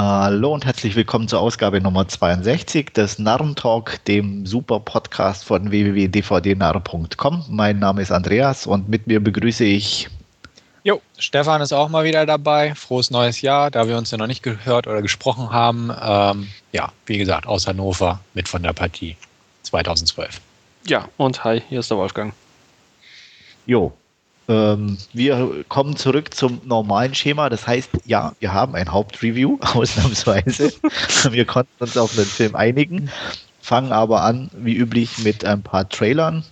Hallo und herzlich willkommen zur Ausgabe Nummer 62 des Narrentalk, dem super Podcast von www.dvdnarr.com. Mein Name ist Andreas und mit mir begrüße ich. Jo, Stefan ist auch mal wieder dabei. Frohes neues Jahr, da wir uns ja noch nicht gehört oder gesprochen haben. Ähm, ja, wie gesagt, aus Hannover mit von der Partie 2012. Ja, und hi, hier ist der Wolfgang. Jo, wir kommen zurück zum normalen Schema. Das heißt, ja, wir haben ein Hauptreview, ausnahmsweise. wir konnten uns auf den Film einigen, fangen aber an, wie üblich, mit ein paar Trailern.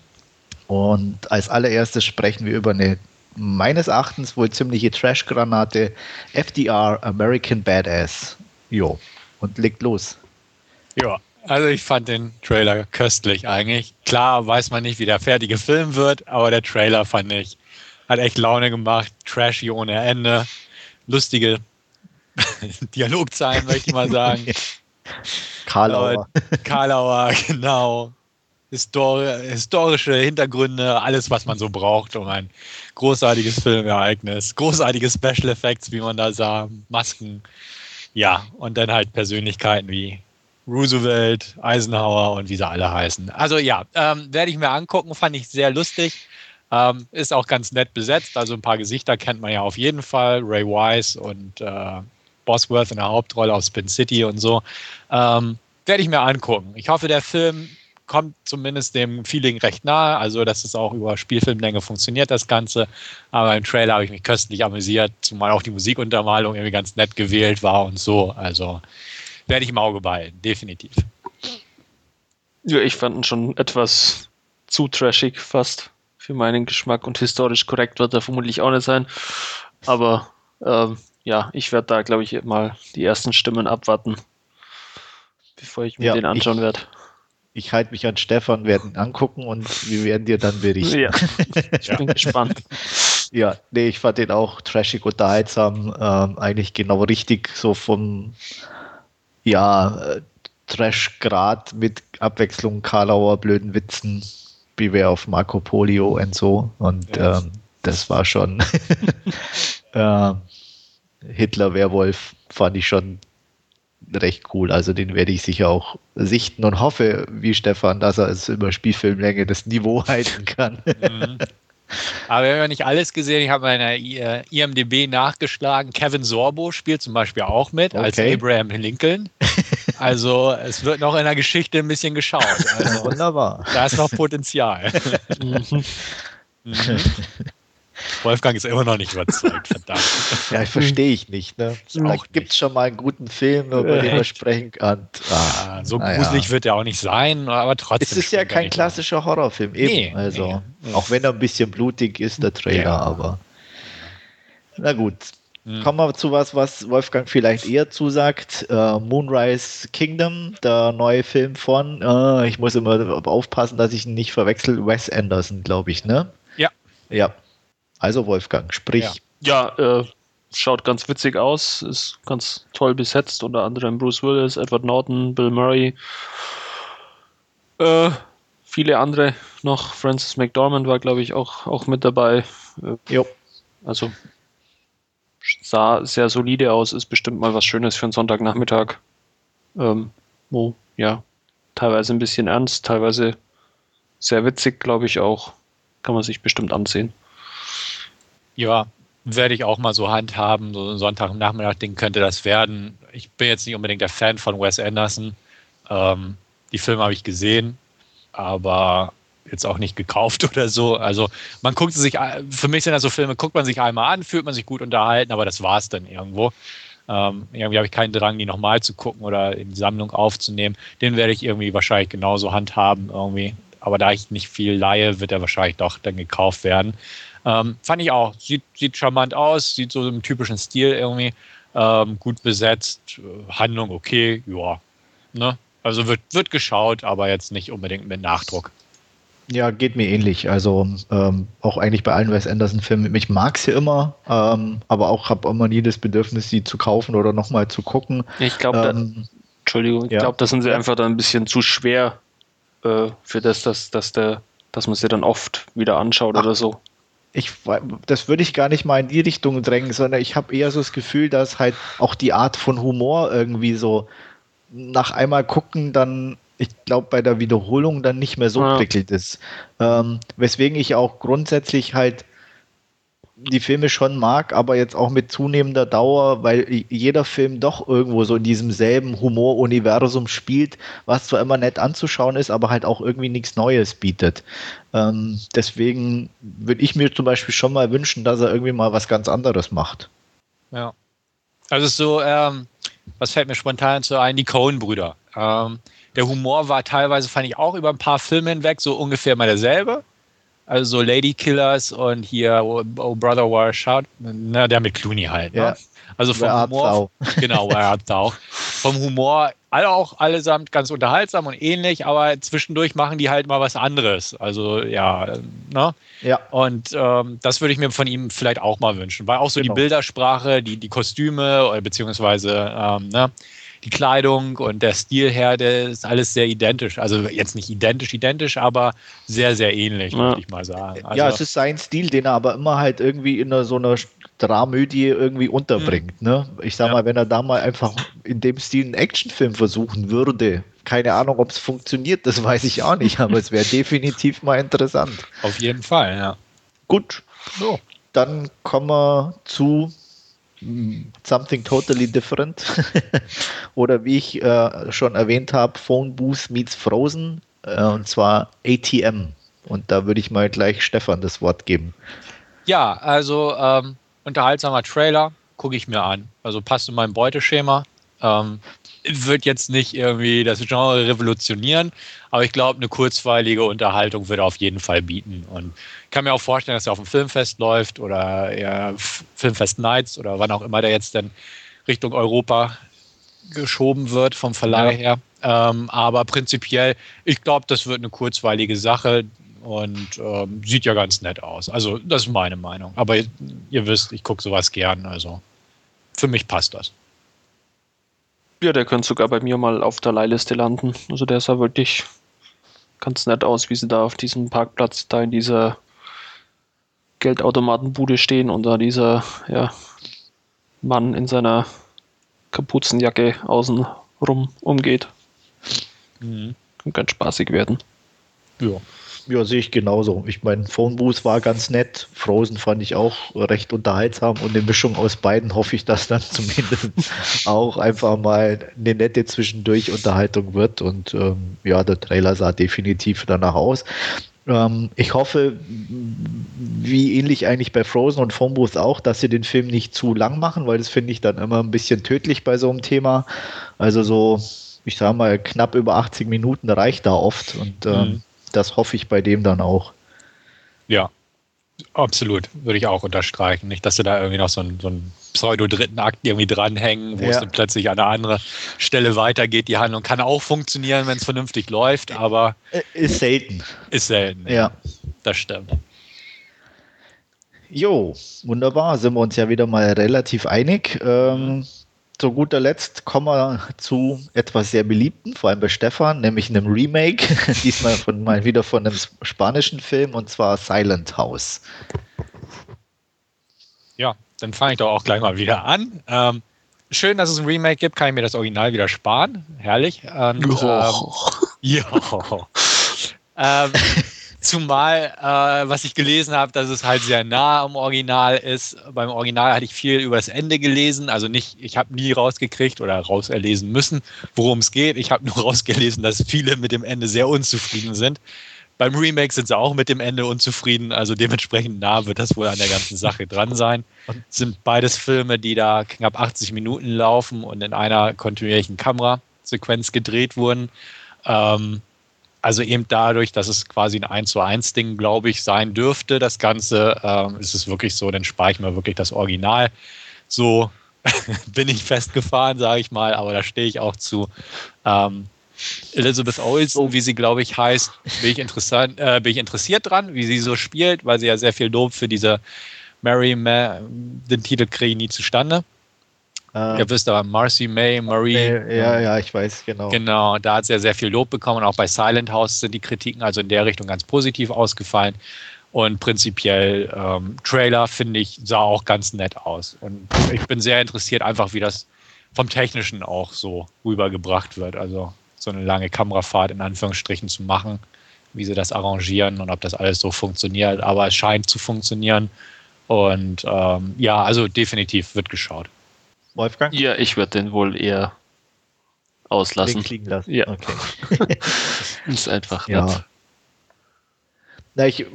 Und als allererstes sprechen wir über eine meines Erachtens wohl ziemliche Trash-Granate FDR American Badass. Jo, und legt los. Ja, also ich fand den Trailer köstlich eigentlich. Klar weiß man nicht, wie der fertige Film wird, aber der Trailer fand ich hat echt Laune gemacht, trashy ohne Ende, lustige Dialogzeilen, möchte ich mal sagen. Karlauer. Karlauer, genau. Histori historische Hintergründe, alles, was man so braucht, um ein großartiges Filmereignis, großartige Special Effects, wie man da sah, Masken. Ja, und dann halt Persönlichkeiten wie Roosevelt, Eisenhower und wie sie alle heißen. Also ja, ähm, werde ich mir angucken, fand ich sehr lustig. Ähm, ist auch ganz nett besetzt, also ein paar Gesichter kennt man ja auf jeden Fall. Ray Wise und äh, Bosworth in der Hauptrolle aus Spin City und so. Ähm, Werde ich mir angucken. Ich hoffe, der Film kommt zumindest dem Feeling recht nahe, also dass es auch über Spielfilmlänge funktioniert, das Ganze. Aber im Trailer habe ich mich köstlich amüsiert, zumal auch die Musikuntermalung irgendwie ganz nett gewählt war und so. Also werde ich im Auge behalten, definitiv. Ja, ich fand ihn schon etwas zu trashig fast für meinen Geschmack und historisch korrekt wird er vermutlich auch nicht sein. Aber ähm, ja, ich werde da, glaube ich, mal die ersten Stimmen abwarten, bevor ich mir ja, den anschauen werde. Ich halte mich an Stefan, werden angucken und wir werden dir dann berichten. Ja, ich bin gespannt. Ja, nee, ich fand den auch trashig unterhaltsam, ähm, eigentlich genau richtig, so vom, ja, äh, Trash-Grad mit Abwechslung Karlauer blöden Witzen Beware of Marco Polio und so. Und ja. ähm, das war schon äh, Hitler-Werwolf fand ich schon recht cool. Also den werde ich sicher auch sichten und hoffe, wie Stefan, dass er es über Spielfilmlänge das Niveau halten kann. Mhm. Aber wir haben ja nicht alles gesehen. Ich habe meiner IMDB nachgeschlagen. Kevin Sorbo spielt zum Beispiel auch mit okay. als Abraham Lincoln. Also es wird noch in der Geschichte ein bisschen geschaut. Also, Wunderbar. Da ist noch Potenzial. mhm. Mhm. Wolfgang ist immer noch nicht überzeugt, verdammt. Ja, verstehe ich nicht. Ne? Vielleicht gibt es schon mal einen guten Film, über den man sprechen kann. Ah, so gruselig ja. wird er auch nicht sein, aber trotzdem. Es ist ja kein klassischer Horrorfilm, eben. Nee, also, nee. Auch wenn er ein bisschen blutig ist, der Trailer, ja. aber. Na gut. Hm. Kommen wir zu was, was Wolfgang vielleicht eher zusagt. Äh, Moonrise Kingdom, der neue Film von, äh, ich muss immer aufpassen, dass ich ihn nicht verwechsel, Wes Anderson, glaube ich, ne? Ja. Ja, also Wolfgang, sprich. Ja, ja äh, schaut ganz witzig aus, ist ganz toll besetzt, unter anderem Bruce Willis, Edward Norton, Bill Murray, äh, viele andere noch. Francis McDormand war, glaube ich, auch, auch mit dabei. Äh, jo. Also sah sehr solide aus, ist bestimmt mal was Schönes für einen Sonntagnachmittag. Ähm, wo, ja, teilweise ein bisschen ernst, teilweise sehr witzig, glaube ich auch. Kann man sich bestimmt ansehen. Ja, werde ich auch mal so handhaben. So ein Sonntagnachmittag-Ding könnte das werden. Ich bin jetzt nicht unbedingt der Fan von Wes Anderson. Ähm, die Filme habe ich gesehen, aber jetzt auch nicht gekauft oder so. Also man guckt sich, für mich sind das so Filme, guckt man sich einmal an, fühlt man sich gut unterhalten, aber das war es dann irgendwo. Ähm, irgendwie habe ich keinen Drang, die nochmal zu gucken oder in die Sammlung aufzunehmen. Den werde ich irgendwie wahrscheinlich genauso handhaben irgendwie. Aber da ich nicht viel leihe, wird er wahrscheinlich doch dann gekauft werden. Ähm, fand ich auch. Sieht, sieht charmant aus, sieht so im typischen Stil irgendwie. Ähm, gut besetzt, Handlung okay, ja. Ne? Also wird, wird geschaut, aber jetzt nicht unbedingt mit Nachdruck. Ja, geht mir ähnlich. Also ähm, auch eigentlich bei allen Wes Anderson-Filmen. Ich mag sie immer, ähm, aber auch habe immer nie das Bedürfnis, sie zu kaufen oder nochmal zu gucken. Ich glaube, ähm, Entschuldigung, ich ja. glaube, da sind sie einfach dann ein bisschen zu schwer äh, für das, dass, dass, der, dass man sie dann oft wieder anschaut Ach, oder so. ich, das würde ich gar nicht mal in die Richtung drängen, sondern ich habe eher so das Gefühl, dass halt auch die Art von Humor irgendwie so nach einmal gucken, dann, ich glaube, bei der Wiederholung dann nicht mehr so ja. prickelt ist. Ähm, weswegen ich auch grundsätzlich halt die Filme schon mag, aber jetzt auch mit zunehmender Dauer, weil jeder Film doch irgendwo so in diesem selben Humoruniversum spielt, was zwar immer nett anzuschauen ist, aber halt auch irgendwie nichts Neues bietet. Ähm, deswegen würde ich mir zum Beispiel schon mal wünschen, dass er irgendwie mal was ganz anderes macht. Ja. Also so, ähm, was fällt mir spontan so ein? Die Coen-Brüder. Ähm, der Humor war teilweise, fand ich auch über ein paar Filme hinweg so ungefähr mal derselbe. Also so Lady Killers und hier Oh, oh Brother War Shout, ne, der mit Clooney halt. Ne? Ja. Also vom Humor, genau, auch. Vom Humor alle auch allesamt ganz unterhaltsam und ähnlich, aber zwischendurch machen die halt mal was anderes. Also ja, ne? Ja. Und ähm, das würde ich mir von ihm vielleicht auch mal wünschen, weil auch so genau. die Bildersprache, die, die Kostüme, beziehungsweise ähm, ne, die Kleidung und der Stil her, der ist alles sehr identisch. Also jetzt nicht identisch, identisch, aber sehr, sehr ähnlich, ja. würde ich mal sagen. Also, ja, es ist sein Stil, den er aber immer halt irgendwie in so einer Dramödie irgendwie unterbringt. Mhm. Ne? Ich sag ja. mal, wenn er da mal einfach in dem Stil einen Actionfilm versuchen würde, keine Ahnung, ob es funktioniert, das weiß ich auch nicht, aber es wäre definitiv mal interessant. Auf jeden Fall, ja. Gut, so, dann kommen wir zu Something Totally Different. Oder wie ich äh, schon erwähnt habe, Phone Booth meets Frozen. Äh, und zwar ATM. Und da würde ich mal gleich Stefan das Wort geben. Ja, also ähm, unterhaltsamer Trailer, gucke ich mir an. Also passt in mein Beuteschema. Ähm, wird jetzt nicht irgendwie das Genre revolutionieren, aber ich glaube, eine kurzweilige Unterhaltung wird er auf jeden Fall bieten. Und ich kann mir auch vorstellen, dass er auf dem Filmfest läuft oder ja, Filmfest Nights oder wann auch immer der jetzt dann Richtung Europa geschoben wird vom Verleih ja. her. Ähm, aber prinzipiell, ich glaube, das wird eine kurzweilige Sache und ähm, sieht ja ganz nett aus. Also, das ist meine Meinung. Aber ihr, ihr wisst, ich gucke sowas gern. Also, für mich passt das. Ja, der könnte sogar bei mir mal auf der Leihliste landen. Also der sah wirklich ganz nett aus, wie sie da auf diesem Parkplatz da in dieser Geldautomatenbude stehen und da dieser ja, Mann in seiner Kapuzenjacke außen rum umgeht. Mhm. Kann ganz spaßig werden. Ja. Ja, sehe ich genauso. Ich meine, Phone Booth war ganz nett. Frozen fand ich auch recht unterhaltsam und eine Mischung aus beiden hoffe ich, dass dann zumindest auch einfach mal eine nette zwischendurch Unterhaltung wird. Und ähm, ja, der Trailer sah definitiv danach aus. Ähm, ich hoffe, wie ähnlich eigentlich bei Frozen und Phone Booth auch, dass sie den Film nicht zu lang machen, weil das finde ich dann immer ein bisschen tödlich bei so einem Thema. Also so, ich sage mal, knapp über 80 Minuten reicht da oft. Und ähm, mhm das hoffe ich bei dem dann auch. Ja, absolut. Würde ich auch unterstreichen. Nicht, dass sie da irgendwie noch so einen, so einen pseudo-dritten Akt irgendwie dranhängen, wo ja. es dann plötzlich an einer anderen Stelle weitergeht. Die Handlung kann auch funktionieren, wenn es vernünftig läuft, aber. Ist selten. Ist selten. Ja. Das stimmt. Jo, wunderbar. Sind wir uns ja wieder mal relativ einig. Ähm, zu guter Letzt kommen wir zu etwas sehr Beliebten, vor allem bei Stefan, nämlich einem Remake, diesmal von, mal wieder von einem spanischen Film und zwar Silent House. Ja, dann fange ich doch auch gleich mal wieder an. Ähm, schön, dass es ein Remake gibt, kann ich mir das Original wieder sparen. Herrlich. Und, ähm, ja. ähm, Zumal, äh, was ich gelesen habe, dass es halt sehr nah am Original ist. Beim Original hatte ich viel über das Ende gelesen. Also nicht, ich habe nie rausgekriegt oder rauserlesen müssen, worum es geht. Ich habe nur rausgelesen, dass viele mit dem Ende sehr unzufrieden sind. Beim Remake sind sie auch mit dem Ende unzufrieden. Also dementsprechend nah wird das wohl an der ganzen Sache dran sein. Es sind beides Filme, die da knapp 80 Minuten laufen und in einer kontinuierlichen Kamerasequenz gedreht wurden. Ähm, also eben dadurch, dass es quasi ein 1 zu 1 Ding, glaube ich, sein dürfte, das Ganze, ähm, ist es wirklich so, dann spare ich mir wirklich das Original. So bin ich festgefahren, sage ich mal, aber da stehe ich auch zu. Ähm, Elizabeth Olsen, wie sie, glaube ich, heißt, bin ich, interessant, äh, bin ich interessiert dran, wie sie so spielt, weil sie ja sehr viel Lob für diese Mary, Ma den Titel kriege ich nie zustande. Ähm, Ihr wisst aber, Marcy May, Marie. Ja, ja, ich weiß, genau. Genau, da hat sie ja sehr viel Lob bekommen. Auch bei Silent House sind die Kritiken also in der Richtung ganz positiv ausgefallen. Und prinzipiell, ähm, Trailer finde ich, sah auch ganz nett aus. Und ich bin sehr interessiert, einfach wie das vom Technischen auch so rübergebracht wird. Also so eine lange Kamerafahrt in Anführungsstrichen zu machen, wie sie das arrangieren und ob das alles so funktioniert. Aber es scheint zu funktionieren. Und ähm, ja, also definitiv wird geschaut. Wolfgang? Ja, ich würde den wohl eher auslassen. Den lassen. Ja. Okay. ist einfach ja. Nett. Na, ich,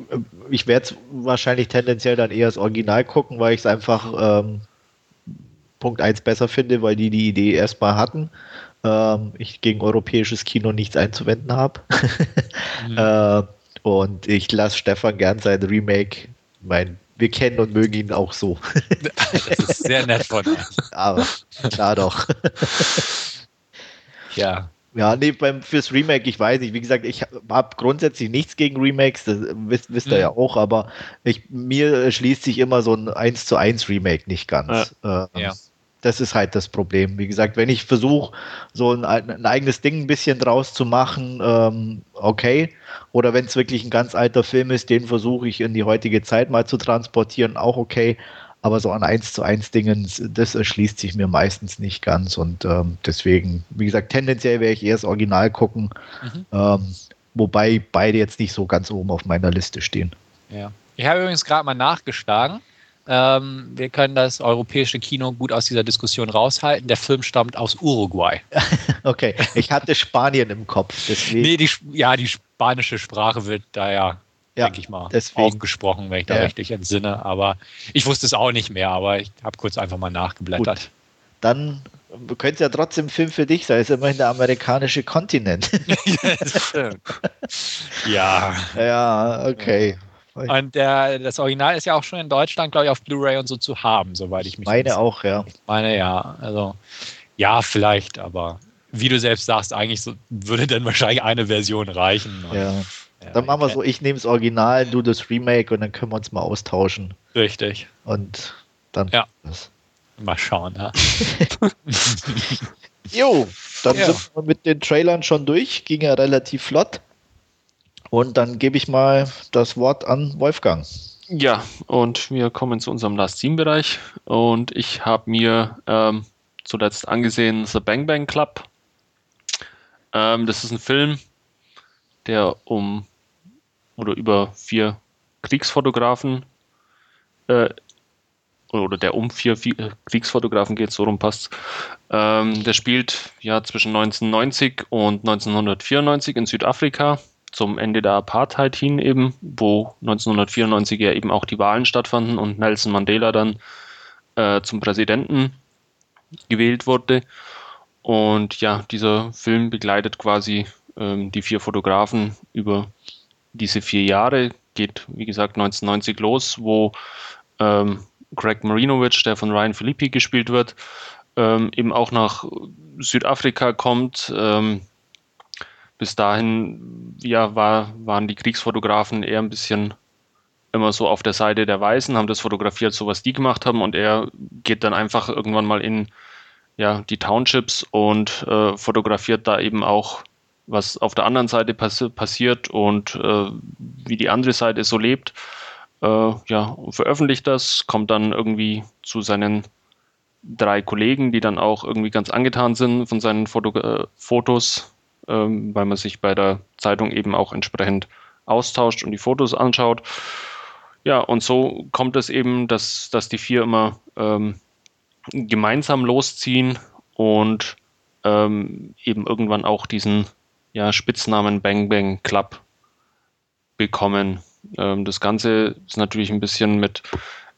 ich werde es wahrscheinlich tendenziell dann eher das Original gucken, weil ich es einfach ähm, Punkt 1 besser finde, weil die die Idee erstmal hatten. Ähm, ich gegen europäisches Kino nichts einzuwenden habe. mhm. äh, und ich lasse Stefan gern sein Remake. Mein, wir kennen und mögen ihn auch so. das ist sehr nett von ihm. Aber klar doch. ja. Ja, nee, beim, fürs Remake, ich weiß nicht. Wie gesagt, ich habe grundsätzlich nichts gegen Remakes, das wisst, wisst ihr mhm. ja auch, aber ich, mir schließt sich immer so ein 1 zu 1 Remake nicht ganz. Ja. Ähm, ja. Das ist halt das Problem. Wie gesagt, wenn ich versuche, so ein, ein, eigenes Ding ein bisschen draus zu machen, ähm, okay. Oder wenn es wirklich ein ganz alter Film ist, den versuche ich in die heutige Zeit mal zu transportieren, auch okay aber so an 1 zu 1 Dingen, das erschließt sich mir meistens nicht ganz und ähm, deswegen, wie gesagt, tendenziell werde ich eher das Original gucken, mhm. ähm, wobei beide jetzt nicht so ganz oben auf meiner Liste stehen. Ja. Ich habe übrigens gerade mal nachgeschlagen. Ähm, wir können das europäische Kino gut aus dieser Diskussion raushalten. Der Film stammt aus Uruguay. okay, ich hatte Spanien im Kopf. Deswegen. Nee, die, ja, die spanische Sprache wird da ja ja, denke ich mal, deswegen. aufgesprochen, wenn ich da ja. richtig entsinne. Aber ich wusste es auch nicht mehr, aber ich habe kurz einfach mal nachgeblättert. Gut. Dann könnte es ja trotzdem Film für dich sein. Es ist immerhin der amerikanische Kontinent. ja. Ja, okay. Und der, das Original ist ja auch schon in Deutschland, glaube ich, auf Blu-ray und so zu haben, soweit ich mich Meine auch, ja. Meine ja. Also, ja, vielleicht, aber wie du selbst sagst, eigentlich so, würde dann wahrscheinlich eine Version reichen. Ja. Ja, dann machen wir so, ich nehme das Original, du das Remake und dann können wir uns mal austauschen. Richtig. Und dann. Ja. Mal schauen, ja. jo, dann ja. sind wir mit den Trailern schon durch, ging ja relativ flott. Und dann gebe ich mal das Wort an Wolfgang. Ja, und wir kommen zu unserem Last Team Bereich. Und ich habe mir ähm, zuletzt angesehen The Bang Bang Club. Ähm, das ist ein Film, der um oder über vier Kriegsfotografen äh, oder der um vier, vier Kriegsfotografen geht, so rum passt. Ähm, der spielt ja zwischen 1990 und 1994 in Südafrika zum Ende der Apartheid hin eben, wo 1994 ja eben auch die Wahlen stattfanden und Nelson Mandela dann äh, zum Präsidenten gewählt wurde. Und ja, dieser Film begleitet quasi ähm, die vier Fotografen über diese vier Jahre, geht wie gesagt 1990 los, wo ähm, Greg Marinovic, der von Ryan Filippi gespielt wird, ähm, eben auch nach Südafrika kommt. Ähm, bis dahin ja, war, waren die Kriegsfotografen eher ein bisschen immer so auf der Seite der Weißen, haben das fotografiert, so was die gemacht haben, und er geht dann einfach irgendwann mal in ja, die Townships und äh, fotografiert da eben auch was auf der anderen Seite pass passiert und äh, wie die andere Seite so lebt. Äh, ja, veröffentlicht das, kommt dann irgendwie zu seinen drei Kollegen, die dann auch irgendwie ganz angetan sind von seinen Foto äh, Fotos, ähm, weil man sich bei der Zeitung eben auch entsprechend austauscht und die Fotos anschaut. Ja, und so kommt es eben, dass, dass die vier immer ähm, gemeinsam losziehen und ähm, eben irgendwann auch diesen ja, Spitznamen Bang Bang Club bekommen. Ähm, das Ganze ist natürlich ein bisschen mit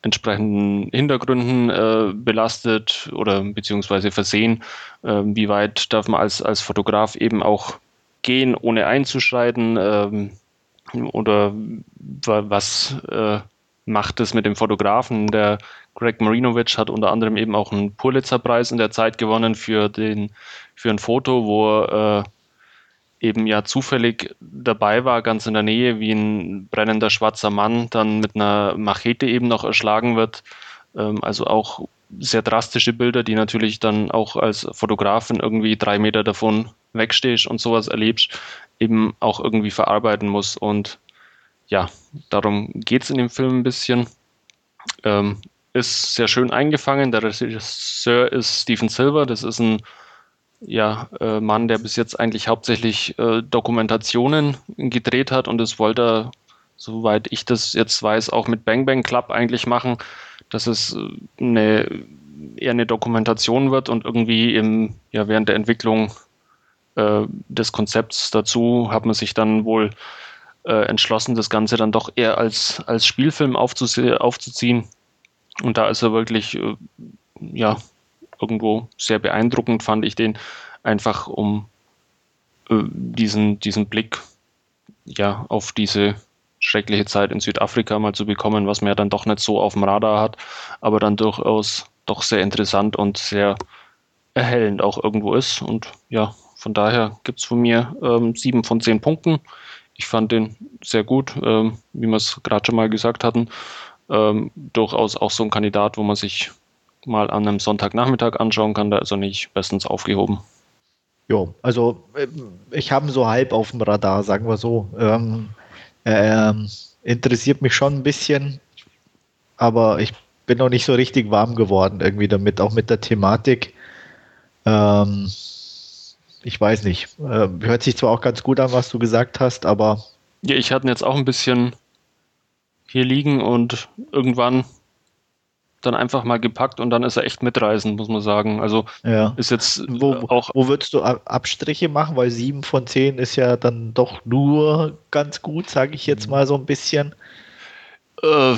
entsprechenden Hintergründen äh, belastet oder beziehungsweise versehen. Ähm, wie weit darf man als, als Fotograf eben auch gehen, ohne einzuschreiten? Ähm, oder was äh, macht es mit dem Fotografen? Der Greg Marinovic hat unter anderem eben auch einen Pulitzer-Preis in der Zeit gewonnen für, den, für ein Foto, wo er äh, eben ja zufällig dabei war, ganz in der Nähe, wie ein brennender schwarzer Mann dann mit einer Machete eben noch erschlagen wird. Ähm, also auch sehr drastische Bilder, die natürlich dann auch als Fotografin irgendwie drei Meter davon wegstehst und sowas erlebst, eben auch irgendwie verarbeiten muss. Und ja, darum geht es in dem Film ein bisschen. Ähm, ist sehr schön eingefangen. Der Regisseur ist Steven Silver. Das ist ein ja, äh, Mann, der bis jetzt eigentlich hauptsächlich äh, Dokumentationen gedreht hat und das wollte er, soweit ich das jetzt weiß, auch mit Bang Bang Club eigentlich machen, dass es äh, eine, eher eine Dokumentation wird und irgendwie im, ja, während der Entwicklung äh, des Konzepts dazu hat man sich dann wohl äh, entschlossen, das Ganze dann doch eher als, als Spielfilm aufzuziehen. Und da ist er wirklich, äh, ja, irgendwo sehr beeindruckend, fand ich den, einfach um äh, diesen, diesen Blick ja, auf diese schreckliche Zeit in Südafrika mal zu bekommen, was man ja dann doch nicht so auf dem Radar hat, aber dann durchaus doch sehr interessant und sehr erhellend auch irgendwo ist. Und ja, von daher gibt es von mir ähm, sieben von zehn Punkten. Ich fand den sehr gut, ähm, wie wir es gerade schon mal gesagt hatten. Ähm, durchaus auch so ein Kandidat, wo man sich mal an einem Sonntagnachmittag anschauen kann. Da ist er nicht bestens aufgehoben. Ja, also äh, ich habe ihn so halb auf dem Radar, sagen wir so. Ähm, ähm, interessiert mich schon ein bisschen, aber ich bin noch nicht so richtig warm geworden irgendwie damit, auch mit der Thematik. Ähm, ich weiß nicht. Äh, hört sich zwar auch ganz gut an, was du gesagt hast, aber. Ja, ich hatte ihn jetzt auch ein bisschen hier liegen und irgendwann dann einfach mal gepackt und dann ist er echt mitreisend, muss man sagen. Also ja. ist jetzt wo, auch. Wo würdest du Abstriche machen? Weil sieben von zehn ist ja dann doch nur ganz gut, sage ich jetzt mal so ein bisschen. Äh,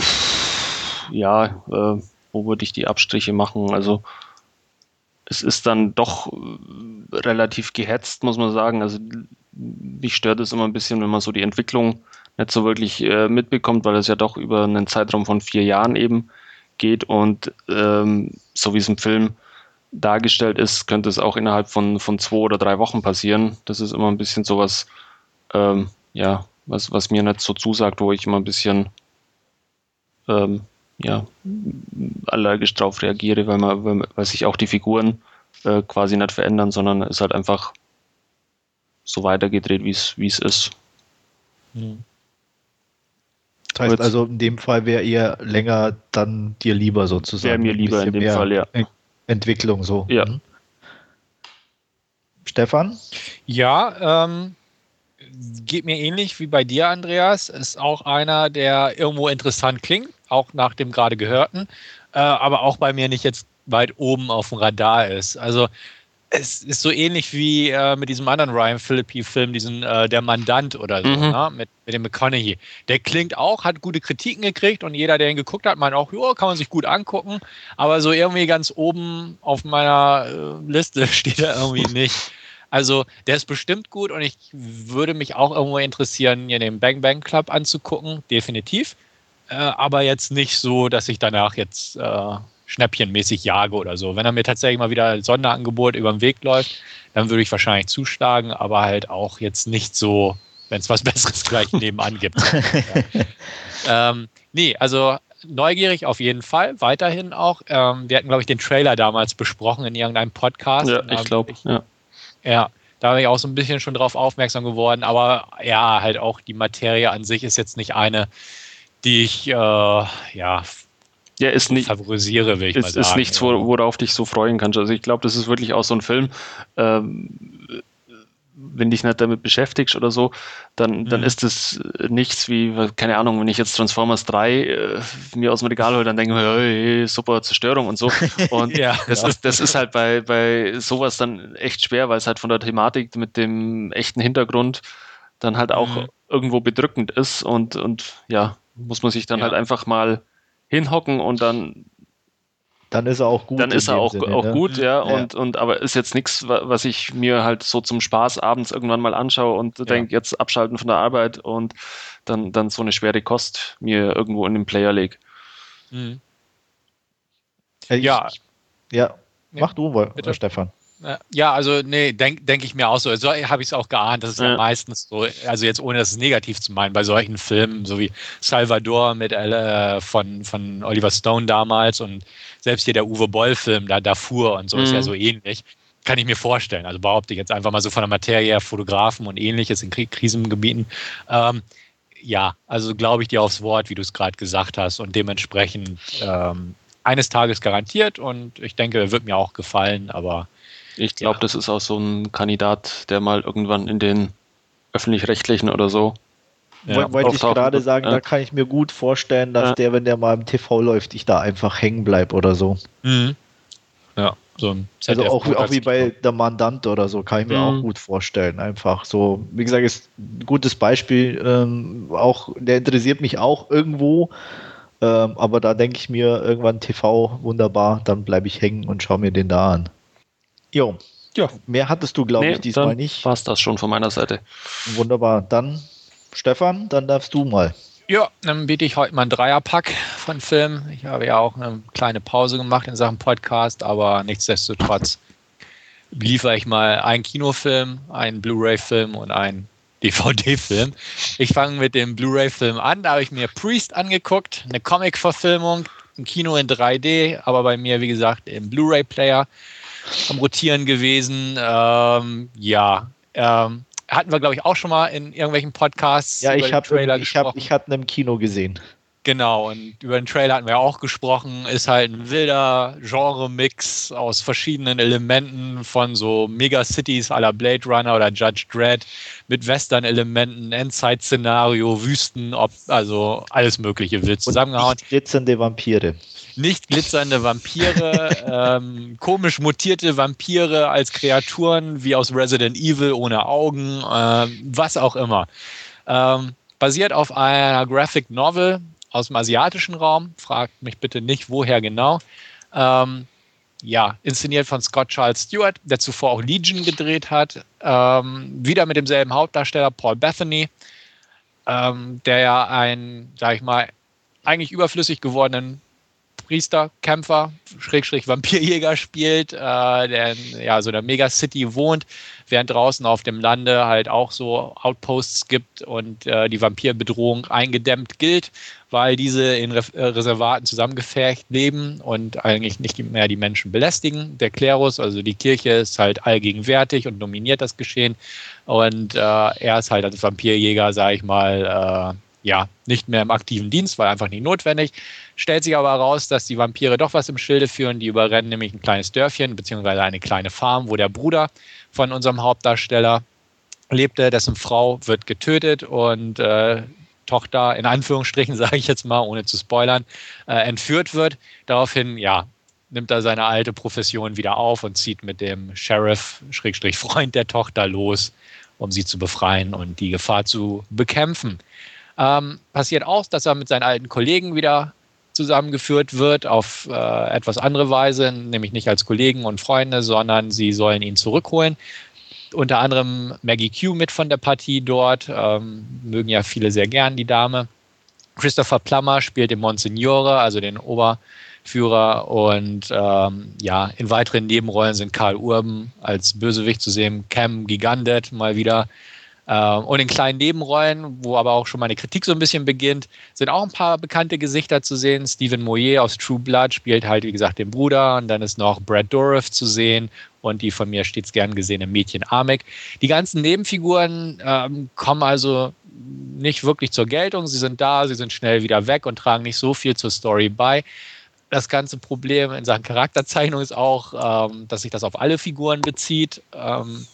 ja, äh, wo würde ich die Abstriche machen? Also es ist dann doch äh, relativ gehetzt, muss man sagen. Also mich stört es immer ein bisschen, wenn man so die Entwicklung nicht so wirklich äh, mitbekommt, weil es ja doch über einen Zeitraum von vier Jahren eben geht und ähm, so wie es im Film dargestellt ist, könnte es auch innerhalb von, von zwei oder drei Wochen passieren. Das ist immer ein bisschen sowas, ähm, ja, was, was mir nicht so zusagt, wo ich immer ein bisschen ähm, ja, allergisch drauf reagiere, weil, man, weil, weil sich auch die Figuren äh, quasi nicht verändern, sondern es halt einfach so weitergedreht, wie es ist. Mhm. Das heißt also, in dem Fall wäre ihr länger dann dir lieber sozusagen. Wäre mir lieber in dem Fall, ja. Entwicklung so. Ja. Mhm. Stefan? Ja, ähm, geht mir ähnlich wie bei dir, Andreas. Ist auch einer, der irgendwo interessant klingt, auch nach dem gerade gehörten, äh, aber auch bei mir nicht jetzt weit oben auf dem Radar ist. Also es ist so ähnlich wie äh, mit diesem anderen Ryan Philippi-Film, diesen äh, Der Mandant oder so, mhm. ne? mit, mit dem McConaughey. Der klingt auch, hat gute Kritiken gekriegt und jeder, der ihn geguckt hat, meint auch, ja, kann man sich gut angucken, aber so irgendwie ganz oben auf meiner äh, Liste steht er irgendwie nicht. Also der ist bestimmt gut und ich würde mich auch irgendwo interessieren, hier den Bang Bang Club anzugucken, definitiv. Äh, aber jetzt nicht so, dass ich danach jetzt äh, schnäppchenmäßig jage oder so. Wenn er mir tatsächlich mal wieder ein Sonderangebot über den Weg läuft, dann würde ich wahrscheinlich zuschlagen, aber halt auch jetzt nicht so, wenn es was Besseres gleich nebenan gibt. ja. ähm, nee, also neugierig auf jeden Fall, weiterhin auch. Ähm, wir hatten, glaube ich, den Trailer damals besprochen in irgendeinem Podcast. Ja, ich glaube, ja. Ja, da bin ich auch so ein bisschen schon drauf aufmerksam geworden, aber ja, halt auch die Materie an sich ist jetzt nicht eine, die ich äh, ja ja, ist nicht, favorisiere, will ich ist, mal sagen. Ist nichts, worauf dich so freuen kannst. Also ich glaube, das ist wirklich auch so ein Film, ähm, wenn dich nicht damit beschäftigst oder so, dann, dann mhm. ist es nichts wie, keine Ahnung, wenn ich jetzt Transformers 3 äh, mir aus dem Regal hole, dann denke ich hey, super Zerstörung und so. Und ja, das, ja. Ist, das ist halt bei, bei sowas dann echt schwer, weil es halt von der Thematik mit dem echten Hintergrund dann halt auch mhm. irgendwo bedrückend ist und, und ja, muss man sich dann ja. halt einfach mal hinhocken und dann dann ist er auch gut. Dann ist er auch, Sinne, auch ne? gut, ja, ja. Und, und aber ist jetzt nichts, was ich mir halt so zum Spaß abends irgendwann mal anschaue und ja. denke, jetzt abschalten von der Arbeit und dann, dann so eine schwere Kost mir irgendwo in den Player lege. Mhm. Ja. Ja, mach du, Bitte. Stefan. Ja, also nee, denke denk ich mir auch so. So habe ich es auch geahnt. Das ist ja. ja. meistens so, also jetzt ohne das negativ zu meinen, bei solchen Filmen, so wie Salvador mit äh, von, von Oliver Stone damals und selbst hier der Uwe Boll-Film, da Darfur und so mhm. ist ja mhm. so ähnlich. Kann ich mir vorstellen. Also behaupte ich jetzt einfach mal so von der Materie her, Fotografen und ähnliches in Krisengebieten. Ähm, ja, also glaube ich dir aufs Wort, wie du es gerade gesagt hast. Und dementsprechend ähm, eines Tages garantiert. Und ich denke, wird mir auch gefallen. Aber ich glaube, ja. das ist auch so ein Kandidat, der mal irgendwann in den öffentlich-rechtlichen oder so. Ja, Wollte ich gerade sagen, ja. da kann ich mir gut vorstellen, dass ja. der, wenn der mal im TV läuft, ich da einfach hängen bleibe oder so. Mhm. Ja, so ein Also auch, auch wie bei der Mandant oder so, kann ich mir mhm. auch gut vorstellen. Einfach so, wie gesagt, ist ein gutes Beispiel. Ähm, auch, der interessiert mich auch irgendwo. Ähm, aber da denke ich mir irgendwann TV wunderbar, dann bleibe ich hängen und schaue mir den da an. Jo. Ja, mehr hattest du, glaube nee, ich, diesmal nicht. War es das schon von meiner Seite. Wunderbar. Dann, Stefan, dann darfst du mal. Ja, dann biete ich heute mal einen Dreierpack von Filmen. Ich habe ja auch eine kleine Pause gemacht in Sachen Podcast, aber nichtsdestotrotz liefere ich mal einen Kinofilm, einen Blu-ray-Film und einen DVD-Film. Ich fange mit dem Blu-ray-Film an. Da habe ich mir Priest angeguckt, eine Comic-Verfilmung, im Kino in 3D, aber bei mir, wie gesagt, im Blu-ray-Player am Rotieren gewesen. Ähm, ja, ähm, hatten wir, glaube ich, auch schon mal in irgendwelchen Podcasts. Ja, ich habe ich hab, ich hatte im Kino gesehen. Genau, und über den Trailer hatten wir auch gesprochen. Ist halt ein wilder Genre-Mix aus verschiedenen Elementen von so Megacities à la Blade Runner oder Judge Dredd mit Western-Elementen, Endzeit-Szenario, Wüsten, ob, also alles Mögliche wird zusammengehauen. Und glitzernde Vampire nicht glitzernde Vampire, ähm, komisch mutierte Vampire als Kreaturen wie aus Resident Evil ohne Augen, äh, was auch immer. Ähm, basiert auf einer Graphic Novel aus dem asiatischen Raum. Fragt mich bitte nicht, woher genau. Ähm, ja, inszeniert von Scott Charles Stewart, der zuvor auch Legion gedreht hat. Ähm, wieder mit demselben Hauptdarsteller Paul Bethany, ähm, der ja einen, sag ich mal, eigentlich überflüssig gewordenen Priester, Kämpfer, Schrägstrich Vampirjäger spielt, äh, der in ja, so einer Megacity wohnt, während draußen auf dem Lande halt auch so Outposts gibt und äh, die Vampirbedrohung eingedämmt gilt, weil diese in äh, Reservaten zusammengefärcht leben und eigentlich nicht mehr die Menschen belästigen. Der Klerus, also die Kirche, ist halt allgegenwärtig und dominiert das Geschehen. Und äh, er ist halt als Vampirjäger, sage ich mal, äh, ja, nicht mehr im aktiven Dienst, weil einfach nicht notwendig. Stellt sich aber heraus, dass die Vampire doch was im Schilde führen. Die überrennen nämlich ein kleines Dörfchen beziehungsweise eine kleine Farm, wo der Bruder von unserem Hauptdarsteller lebte. Dessen Frau wird getötet und äh, Tochter, in Anführungsstrichen sage ich jetzt mal, ohne zu spoilern, äh, entführt wird. Daraufhin, ja, nimmt er seine alte Profession wieder auf und zieht mit dem Sheriff, Schrägstrich Freund der Tochter los, um sie zu befreien und die Gefahr zu bekämpfen. Ähm, passiert auch, dass er mit seinen alten Kollegen wieder zusammengeführt wird auf äh, etwas andere Weise, nämlich nicht als Kollegen und Freunde, sondern sie sollen ihn zurückholen. Unter anderem Maggie Q mit von der Partie dort, ähm, mögen ja viele sehr gern, die Dame. Christopher Plummer spielt den Monsignore, also den Oberführer. Und ähm, ja, in weiteren Nebenrollen sind Karl Urban als Bösewicht zu sehen, Cam Gigandet mal wieder und in kleinen Nebenrollen, wo aber auch schon meine Kritik so ein bisschen beginnt, sind auch ein paar bekannte Gesichter zu sehen. Stephen Moyer aus True Blood spielt halt, wie gesagt, den Bruder. Und dann ist noch Brad Dourif zu sehen und die von mir stets gern gesehene Mädchen Amek. Die ganzen Nebenfiguren ähm, kommen also nicht wirklich zur Geltung. Sie sind da, sie sind schnell wieder weg und tragen nicht so viel zur Story bei. Das ganze Problem in Sachen Charakterzeichnung ist auch, ähm, dass sich das auf alle Figuren bezieht. Ähm,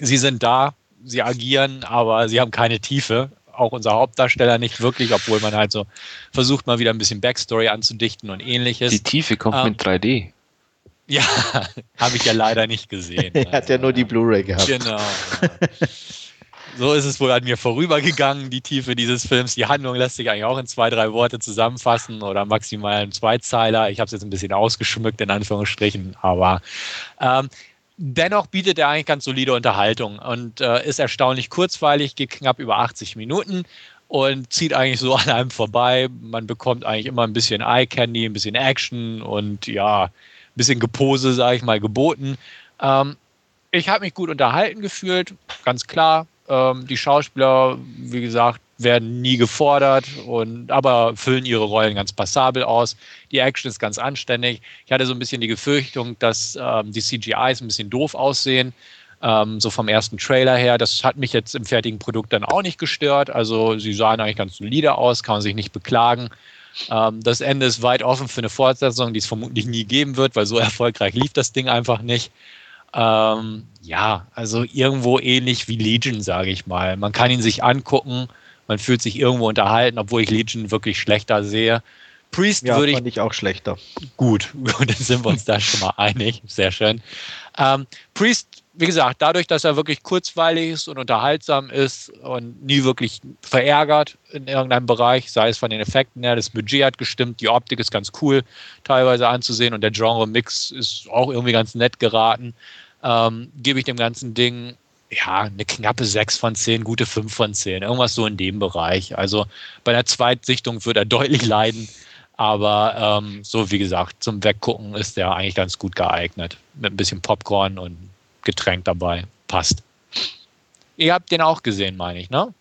sie sind da, sie agieren, aber sie haben keine Tiefe. Auch unser Hauptdarsteller nicht wirklich, obwohl man halt so versucht, mal wieder ein bisschen Backstory anzudichten und ähnliches. Die Tiefe kommt ähm, mit 3D. Ja, habe ich ja leider nicht gesehen. er hat ja nur die Blu-ray gehabt. Genau. so ist es wohl an mir vorübergegangen, die Tiefe dieses Films. Die Handlung lässt sich eigentlich auch in zwei, drei Worte zusammenfassen oder maximal in Zweizeiler. Ich habe es jetzt ein bisschen ausgeschmückt, in Anführungsstrichen, aber ähm, Dennoch bietet er eigentlich ganz solide Unterhaltung und äh, ist erstaunlich kurzweilig, geht knapp über 80 Minuten und zieht eigentlich so an einem vorbei. Man bekommt eigentlich immer ein bisschen Eye Candy, ein bisschen Action und ja, ein bisschen Gepose, sage ich mal, geboten. Ähm, ich habe mich gut unterhalten gefühlt, ganz klar. Ähm, die Schauspieler, wie gesagt, werden nie gefordert und aber füllen ihre Rollen ganz passabel aus. Die Action ist ganz anständig. Ich hatte so ein bisschen die Befürchtung, dass ähm, die CGIs ein bisschen doof aussehen. Ähm, so vom ersten Trailer her. Das hat mich jetzt im fertigen Produkt dann auch nicht gestört. Also sie sahen eigentlich ganz solide aus, kann man sich nicht beklagen. Ähm, das Ende ist weit offen für eine Fortsetzung, die es vermutlich nie geben wird, weil so erfolgreich lief das Ding einfach nicht. Ähm, ja, also irgendwo ähnlich wie Legion, sage ich mal. Man kann ihn sich angucken, man fühlt sich irgendwo unterhalten, obwohl ich Legion wirklich schlechter sehe. Priest ja, würde ich. fand ich auch schlechter. Gut, gut, dann sind wir uns da schon mal einig. Sehr schön. Ähm, Priest, wie gesagt, dadurch, dass er wirklich kurzweilig ist und unterhaltsam ist und nie wirklich verärgert in irgendeinem Bereich, sei es von den Effekten her, das Budget hat gestimmt, die Optik ist ganz cool teilweise anzusehen und der Genre-Mix ist auch irgendwie ganz nett geraten, ähm, gebe ich dem ganzen Ding ja, eine knappe 6 von 10, gute 5 von 10, irgendwas so in dem Bereich. Also bei der Zweitsichtung wird er deutlich leiden. Aber ähm, so wie gesagt, zum Weggucken ist der eigentlich ganz gut geeignet. Mit ein bisschen Popcorn und Getränk dabei. Passt. Ihr habt den auch gesehen, meine ich, ne?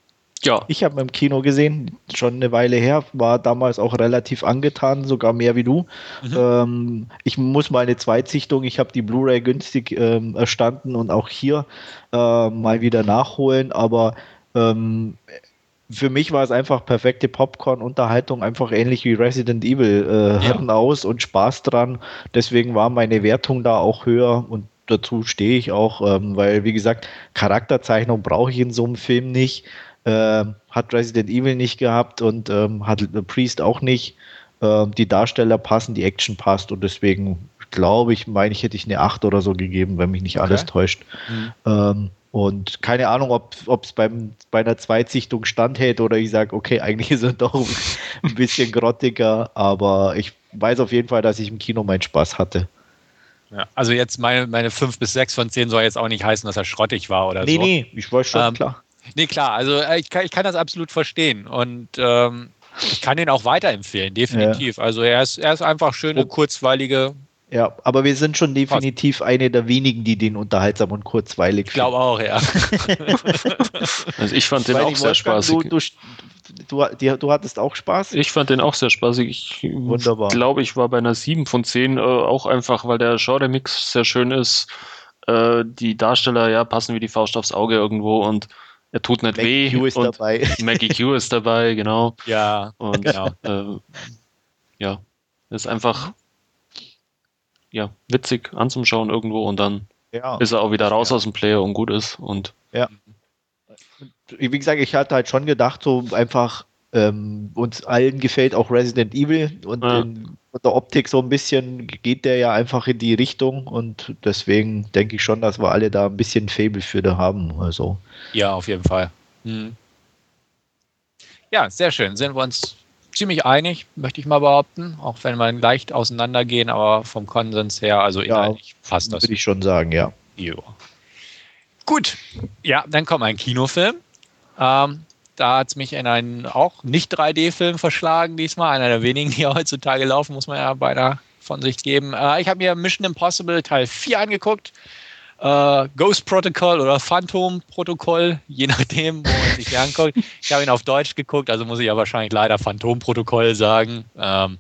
Ja. Ich habe im Kino gesehen, schon eine Weile her, war damals auch relativ angetan, sogar mehr wie du. Mhm. Ähm, ich muss mal eine Zweitsichtung, ich habe die Blu-ray günstig ähm, erstanden und auch hier äh, mal wieder nachholen, aber ähm, für mich war es einfach perfekte Popcorn-Unterhaltung, einfach ähnlich wie Resident Evil. Äh, ja. aus und Spaß dran. Deswegen war meine Wertung da auch höher und dazu stehe ich auch, ähm, weil, wie gesagt, Charakterzeichnung brauche ich in so einem Film nicht. Äh, hat Resident Evil nicht gehabt und ähm, hat The Priest auch nicht. Äh, die Darsteller passen, die Action passt und deswegen glaube ich, meine ich, hätte ich eine 8 oder so gegeben, wenn mich nicht alles okay. täuscht. Mhm. Ähm, und keine Ahnung, ob es bei einer Zweitsichtung standhält oder ich sage, okay, eigentlich ist er doch ein bisschen grottiger, aber ich weiß auf jeden Fall, dass ich im Kino meinen Spaß hatte. Ja, also jetzt meine, meine 5 bis 6 von 10 soll jetzt auch nicht heißen, dass er schrottig war oder nee, so. Nee, nee, ich weiß schon, ähm, klar. Nee, klar, also äh, ich kann, ich kann das absolut verstehen und ähm, ich kann den auch weiterempfehlen, definitiv. Ja. Also er ist, er ist einfach schöne, oh. kurzweilige ja, aber wir sind schon definitiv Fast. eine der wenigen, die den unterhaltsam und kurzweilig Ich glaube auch, ja. also ich fand den auch sehr spaßig. Du, du, du, du, hattest auch Spaß? Ich fand den auch sehr spaßig. Ich Wunderbar. glaube, ich war bei einer 7 von 10, äh, auch einfach, weil der Genre-Mix sehr schön ist. Äh, die Darsteller ja passen wie die Faust aufs Auge irgendwo und er tut nicht Maggie weh. Q ist und dabei. Maggie Q ist dabei, genau. Ja, und genau. Äh, ja, ist einfach ja, witzig anzuschauen irgendwo und dann ja. ist er auch wieder raus ja. aus dem Player und gut ist. Und ja. Wie gesagt, ich hatte halt schon gedacht, so einfach ähm, uns allen gefällt auch Resident Evil und ja. in, der Optik so ein bisschen geht der ja einfach in die Richtung und deswegen denke ich schon, dass wir alle da ein bisschen Fable für da haben. Also. Ja, auf jeden Fall. Hm. Ja, sehr schön. Sind wir uns ziemlich einig, möchte ich mal behaupten, auch wenn wir leicht auseinandergehen, aber vom Konsens her, also inhaltlich ja, passt das. Würde ich schon sagen, ja. Jo. Gut, ja, dann kommt ein Kinofilm. Ähm, da hat es mich in einen auch nicht 3D-Film verschlagen diesmal, einer der wenigen, die heutzutage laufen, muss man ja beinahe von sich geben. Äh, ich habe mir Mission Impossible Teil 4 angeguckt äh, Ghost Protocol oder Phantom Protokoll, je nachdem, wo man sich anguckt. Ich habe ihn auf Deutsch geguckt, also muss ich ja wahrscheinlich leider Phantom Protokoll sagen. Ähm,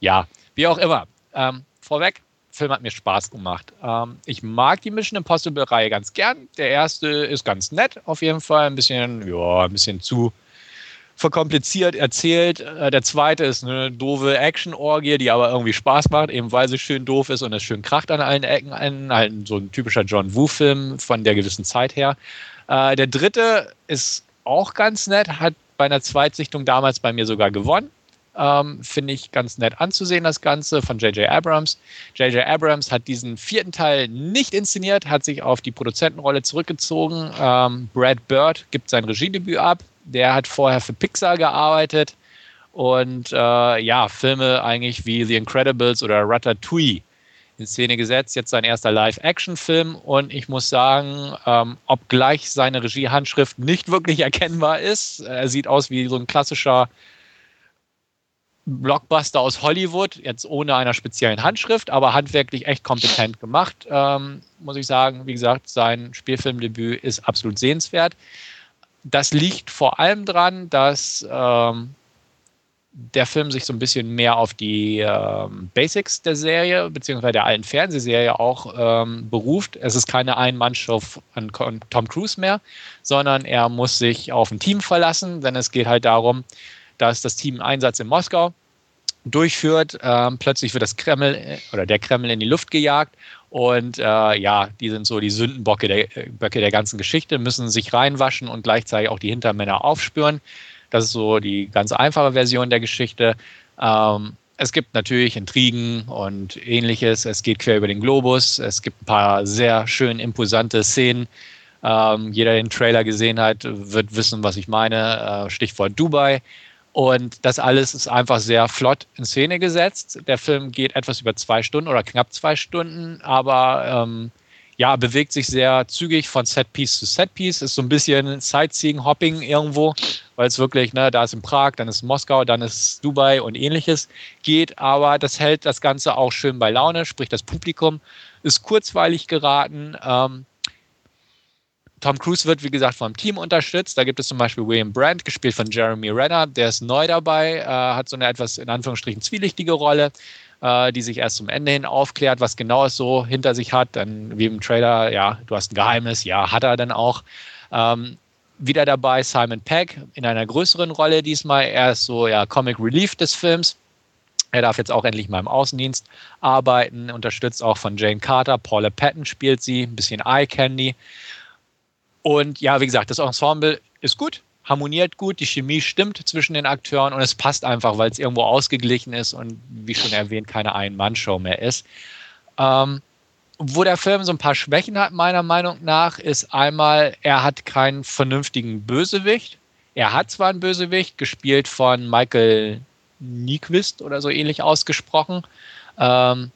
ja, wie auch immer. Ähm, vorweg, Film hat mir Spaß gemacht. Ähm, ich mag die Mission Impossible Reihe ganz gern. Der erste ist ganz nett, auf jeden Fall. Ein bisschen, ja, ein bisschen zu verkompliziert erzählt. Äh, der zweite ist eine doofe Action-Orgie, die aber irgendwie Spaß macht, eben weil sie schön doof ist und es schön kracht an allen Ecken. Ein, halt so ein typischer John Woo-Film von der gewissen Zeit her. Äh, der dritte ist auch ganz nett, hat bei einer Zweitsichtung damals bei mir sogar gewonnen. Ähm, Finde ich ganz nett anzusehen, das Ganze von J.J. Abrams. J.J. Abrams hat diesen vierten Teil nicht inszeniert, hat sich auf die Produzentenrolle zurückgezogen. Ähm, Brad Bird gibt sein Regiedebüt ab. Der hat vorher für Pixar gearbeitet und äh, ja, Filme eigentlich wie The Incredibles oder Ratatouille in Szene gesetzt. Jetzt sein erster Live-Action-Film und ich muss sagen, ähm, obgleich seine Regiehandschrift nicht wirklich erkennbar ist, er sieht aus wie so ein klassischer Blockbuster aus Hollywood, jetzt ohne einer speziellen Handschrift, aber handwerklich echt kompetent gemacht, ähm, muss ich sagen. Wie gesagt, sein Spielfilmdebüt ist absolut sehenswert das liegt vor allem daran, dass ähm, der Film sich so ein bisschen mehr auf die ähm, Basics der Serie, beziehungsweise der alten Fernsehserie auch ähm, beruft. Es ist keine Ein-Mann-Show an Tom Cruise mehr, sondern er muss sich auf ein Team verlassen, denn es geht halt darum, dass das Team Einsatz in Moskau durchführt. Ähm, plötzlich wird das Kreml äh, oder der Kreml in die Luft gejagt und äh, ja, die sind so die Sündenböcke der, Böcke der ganzen Geschichte, müssen sich reinwaschen und gleichzeitig auch die Hintermänner aufspüren. Das ist so die ganz einfache Version der Geschichte. Ähm, es gibt natürlich Intrigen und ähnliches. Es geht quer über den Globus. Es gibt ein paar sehr schön imposante Szenen. Ähm, jeder, der den Trailer gesehen hat, wird wissen, was ich meine. Äh, Stichwort Dubai. Und das alles ist einfach sehr flott in Szene gesetzt. Der Film geht etwas über zwei Stunden oder knapp zwei Stunden, aber ähm, ja, bewegt sich sehr zügig von Setpiece zu Setpiece, ist so ein bisschen Sightseeing-Hopping irgendwo, weil es wirklich, ne, da ist in Prag, dann ist Moskau, dann ist Dubai und ähnliches geht, aber das hält das Ganze auch schön bei Laune, sprich das Publikum ist kurzweilig geraten. Ähm, Tom Cruise wird, wie gesagt, vom Team unterstützt. Da gibt es zum Beispiel William Brandt, gespielt von Jeremy Renner, der ist neu dabei, äh, hat so eine etwas in Anführungsstrichen zwielichtige Rolle äh, die sich erst zum Ende hin aufklärt, was genau es so hinter sich hat. Dann wie im Trailer, ja, du hast ein Geheimnis, ja, hat er dann auch. Ähm, wieder dabei Simon Pegg in einer größeren Rolle diesmal. Er ist so ja Comic Relief des Films. Er darf jetzt auch endlich mal im Außendienst arbeiten, unterstützt auch von Jane Carter. Paula Patton spielt sie, ein bisschen Eye Candy. Und ja, wie gesagt, das Ensemble ist gut harmoniert gut, die Chemie stimmt zwischen den Akteuren und es passt einfach, weil es irgendwo ausgeglichen ist und wie schon erwähnt, keine Ein-Mann-Show mehr ist. Ähm, wo der Film so ein paar Schwächen hat, meiner Meinung nach, ist einmal, er hat keinen vernünftigen Bösewicht. Er hat zwar einen Bösewicht, gespielt von Michael Nyquist oder so ähnlich ausgesprochen. Ähm,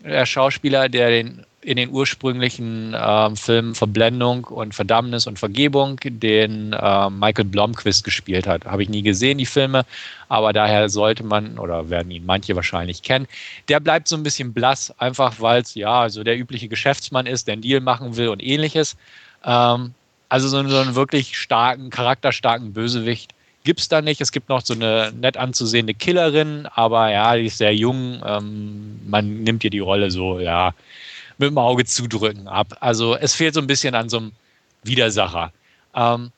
der Schauspieler, der den in den ursprünglichen ähm, Filmen Verblendung und Verdammnis und Vergebung den äh, Michael Blomquist gespielt hat. Habe ich nie gesehen, die Filme, aber daher sollte man oder werden ihn manche wahrscheinlich kennen. Der bleibt so ein bisschen blass, einfach weil es ja so der übliche Geschäftsmann ist, der einen Deal machen will und ähnliches. Ähm, also so, so einen wirklich starken, charakterstarken Bösewicht gibt es da nicht. Es gibt noch so eine nett anzusehende Killerin, aber ja, die ist sehr jung. Ähm, man nimmt ihr die Rolle so, ja, mit dem Auge zudrücken ab. Also es fehlt so ein bisschen an so einem Widersacher. Ähm,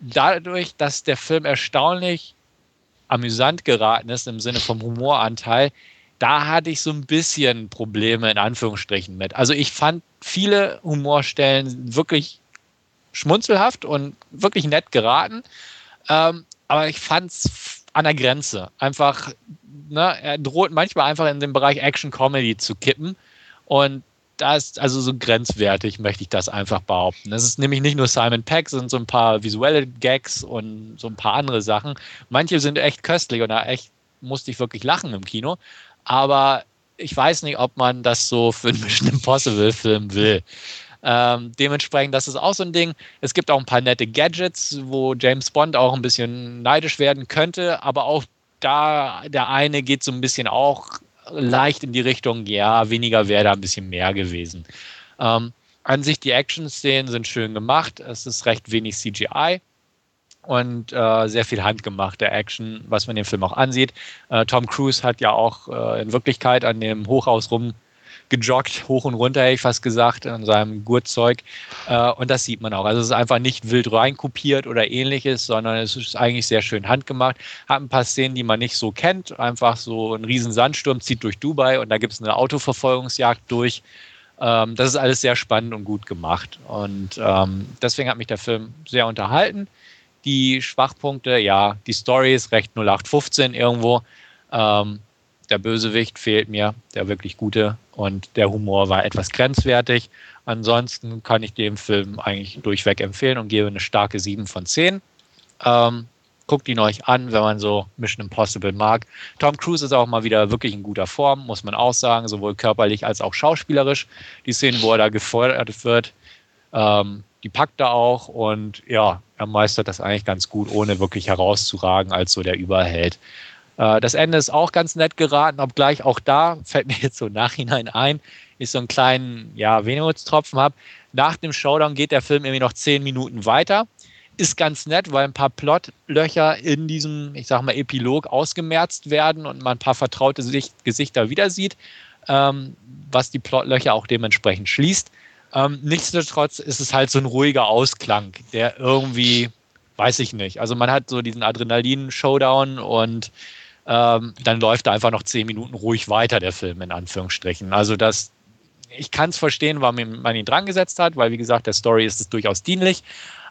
dadurch, dass der Film erstaunlich amüsant geraten ist im Sinne vom Humoranteil, da hatte ich so ein bisschen Probleme in Anführungsstrichen mit. Also ich fand viele Humorstellen wirklich schmunzelhaft und wirklich nett geraten. Ähm, aber ich fand es an der Grenze. Einfach, ne, er droht manchmal einfach in den Bereich Action-Comedy zu kippen. Und da ist also so grenzwertig, möchte ich das einfach behaupten. Es ist nämlich nicht nur Simon Peck, es sind so ein paar visuelle Gags und so ein paar andere Sachen. Manche sind echt köstlich und da echt musste ich wirklich lachen im Kino. Aber ich weiß nicht, ob man das so für einen Mission Impossible Film will. Ähm, dementsprechend, das ist auch so ein Ding. Es gibt auch ein paar nette Gadgets, wo James Bond auch ein bisschen neidisch werden könnte, aber auch da, der eine geht so ein bisschen auch leicht in die Richtung, ja, weniger wäre da ein bisschen mehr gewesen. Ähm, an sich, die Action-Szenen sind schön gemacht. Es ist recht wenig CGI und äh, sehr viel handgemachte Action, was man dem Film auch ansieht. Äh, Tom Cruise hat ja auch äh, in Wirklichkeit an dem Hochhaus rum gejoggt, hoch und runter, hätte ich fast gesagt, an seinem Gurtzeug. Äh, und das sieht man auch. Also es ist einfach nicht wild reinkopiert oder ähnliches, sondern es ist eigentlich sehr schön handgemacht. Hat ein paar Szenen, die man nicht so kennt. Einfach so ein riesen Sandsturm zieht durch Dubai und da gibt es eine Autoverfolgungsjagd durch. Ähm, das ist alles sehr spannend und gut gemacht. Und ähm, deswegen hat mich der Film sehr unterhalten. Die Schwachpunkte, ja, die Story ist recht 0815 irgendwo. Ähm, der Bösewicht fehlt mir, der wirklich gute. Und der Humor war etwas grenzwertig. Ansonsten kann ich dem Film eigentlich durchweg empfehlen und gebe eine starke 7 von 10. Ähm, guckt ihn euch an, wenn man so Mission Impossible mag. Tom Cruise ist auch mal wieder wirklich in guter Form, muss man auch sagen, sowohl körperlich als auch schauspielerisch. Die Szenen, wo er da gefordert wird, ähm, die packt er auch und ja, er meistert das eigentlich ganz gut, ohne wirklich herauszuragen als so der Überheld. Äh, das Ende ist auch ganz nett geraten, obgleich auch da fällt mir jetzt so Nachhinein ein, ich so einen kleinen ja, Wehmutstropfen habe. Nach dem Showdown geht der Film irgendwie noch zehn Minuten weiter. ist ganz nett, weil ein paar Plotlöcher in diesem, ich sag mal, Epilog ausgemerzt werden und man ein paar vertraute Gesichter wieder sieht, ähm, was die Plotlöcher auch dementsprechend schließt. Ähm, nichtsdestotrotz ist es halt so ein ruhiger Ausklang, der irgendwie, weiß ich nicht, also man hat so diesen Adrenalin-Showdown und ähm, dann läuft da einfach noch zehn Minuten ruhig weiter, der Film, in Anführungsstrichen. Also das, ich kann es verstehen, warum man ihn dran gesetzt hat, weil wie gesagt, der Story ist es durchaus dienlich.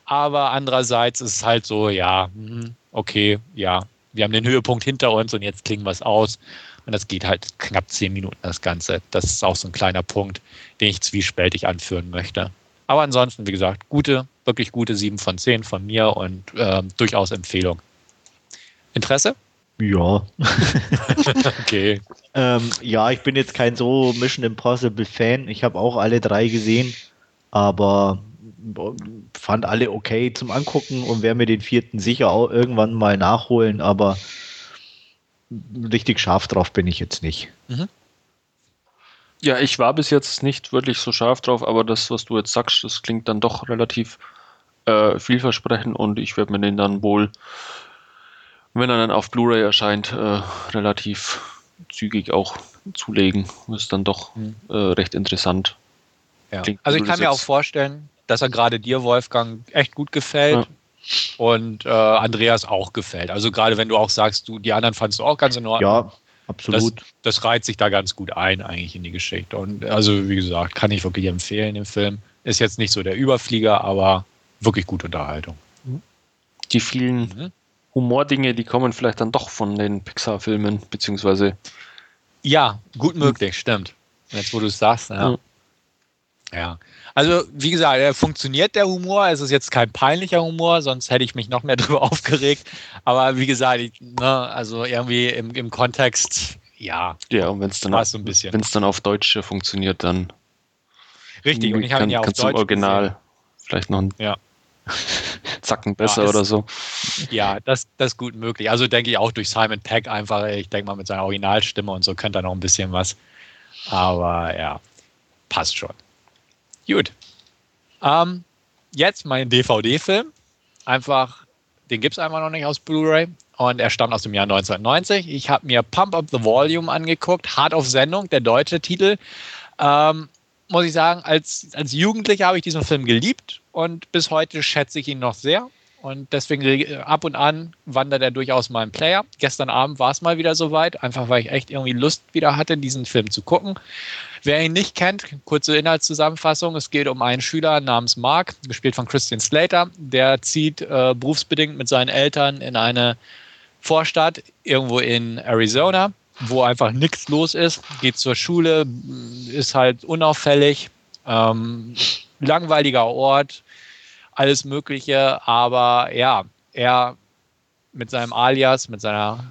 Aber andererseits ist es halt so, ja, hm, okay, ja, wir haben den Höhepunkt hinter uns und jetzt klingen wir es aus. Und das geht halt knapp zehn Minuten, das Ganze. Das ist auch so ein kleiner Punkt, den ich zwiespältig anführen möchte. Aber ansonsten, wie gesagt, gute, wirklich gute sieben von zehn von mir und äh, durchaus Empfehlung. Interesse? Ja. okay. Ähm, ja, ich bin jetzt kein so Mission Impossible Fan. Ich habe auch alle drei gesehen, aber fand alle okay zum Angucken und werde mir den vierten sicher auch irgendwann mal nachholen, aber richtig scharf drauf bin ich jetzt nicht. Mhm. Ja, ich war bis jetzt nicht wirklich so scharf drauf, aber das, was du jetzt sagst, das klingt dann doch relativ äh, vielversprechend und ich werde mir den dann wohl, wenn er dann auf Blu-ray erscheint, äh, relativ zügig auch zulegen. Das ist dann doch mhm. äh, recht interessant. Ja. also ich kann mir auch vorstellen, dass er gerade dir, Wolfgang, echt gut gefällt. Ja. Und äh, Andreas auch gefällt. Also gerade wenn du auch sagst, du die anderen fandst du auch ganz in Ordnung. Ja, absolut. Das, das reiht sich da ganz gut ein eigentlich in die Geschichte. Und also wie gesagt, kann ich wirklich empfehlen den Film. Ist jetzt nicht so der Überflieger, aber wirklich gute Unterhaltung. Die vielen mhm. Humordinge, die kommen vielleicht dann doch von den Pixar-Filmen, beziehungsweise. Ja, gut möglich, stimmt. Jetzt, wo du es sagst, ja. Mhm. Ja. Also, wie gesagt, er funktioniert der Humor. Es ist jetzt kein peinlicher Humor, sonst hätte ich mich noch mehr darüber aufgeregt. Aber wie gesagt, ich, ne, also irgendwie im, im Kontext, ja. Ja, und wenn es dann, auf, so dann auf Deutsch funktioniert, dann. Richtig, und ich habe ihn ja auf Deutsch. Original gesehen. vielleicht noch ein ja. Zacken besser ja, ist, oder so. Ja, das, das ist gut möglich. Also denke ich auch durch Simon Peck einfach, ich denke mal mit seiner Originalstimme und so könnte er noch ein bisschen was. Aber ja, passt schon. Gut. Ähm, jetzt mein DVD-Film. Einfach, den gibt es einfach noch nicht aus Blu-ray. Und er stammt aus dem Jahr 1990. Ich habe mir Pump Up the Volume angeguckt. Hart auf Sendung, der deutsche Titel. Ähm, muss ich sagen, als, als Jugendlicher habe ich diesen Film geliebt und bis heute schätze ich ihn noch sehr. Und deswegen ab und an wandert er durchaus mal im Player. Gestern Abend war es mal wieder soweit, einfach weil ich echt irgendwie Lust wieder hatte, diesen Film zu gucken. Wer ihn nicht kennt, kurze Inhaltszusammenfassung. Es geht um einen Schüler namens Mark, gespielt von Christian Slater. Der zieht äh, berufsbedingt mit seinen Eltern in eine Vorstadt irgendwo in Arizona, wo einfach nichts los ist. Geht zur Schule, ist halt unauffällig. Ähm, langweiliger Ort, alles Mögliche. Aber ja, er mit seinem Alias, mit seiner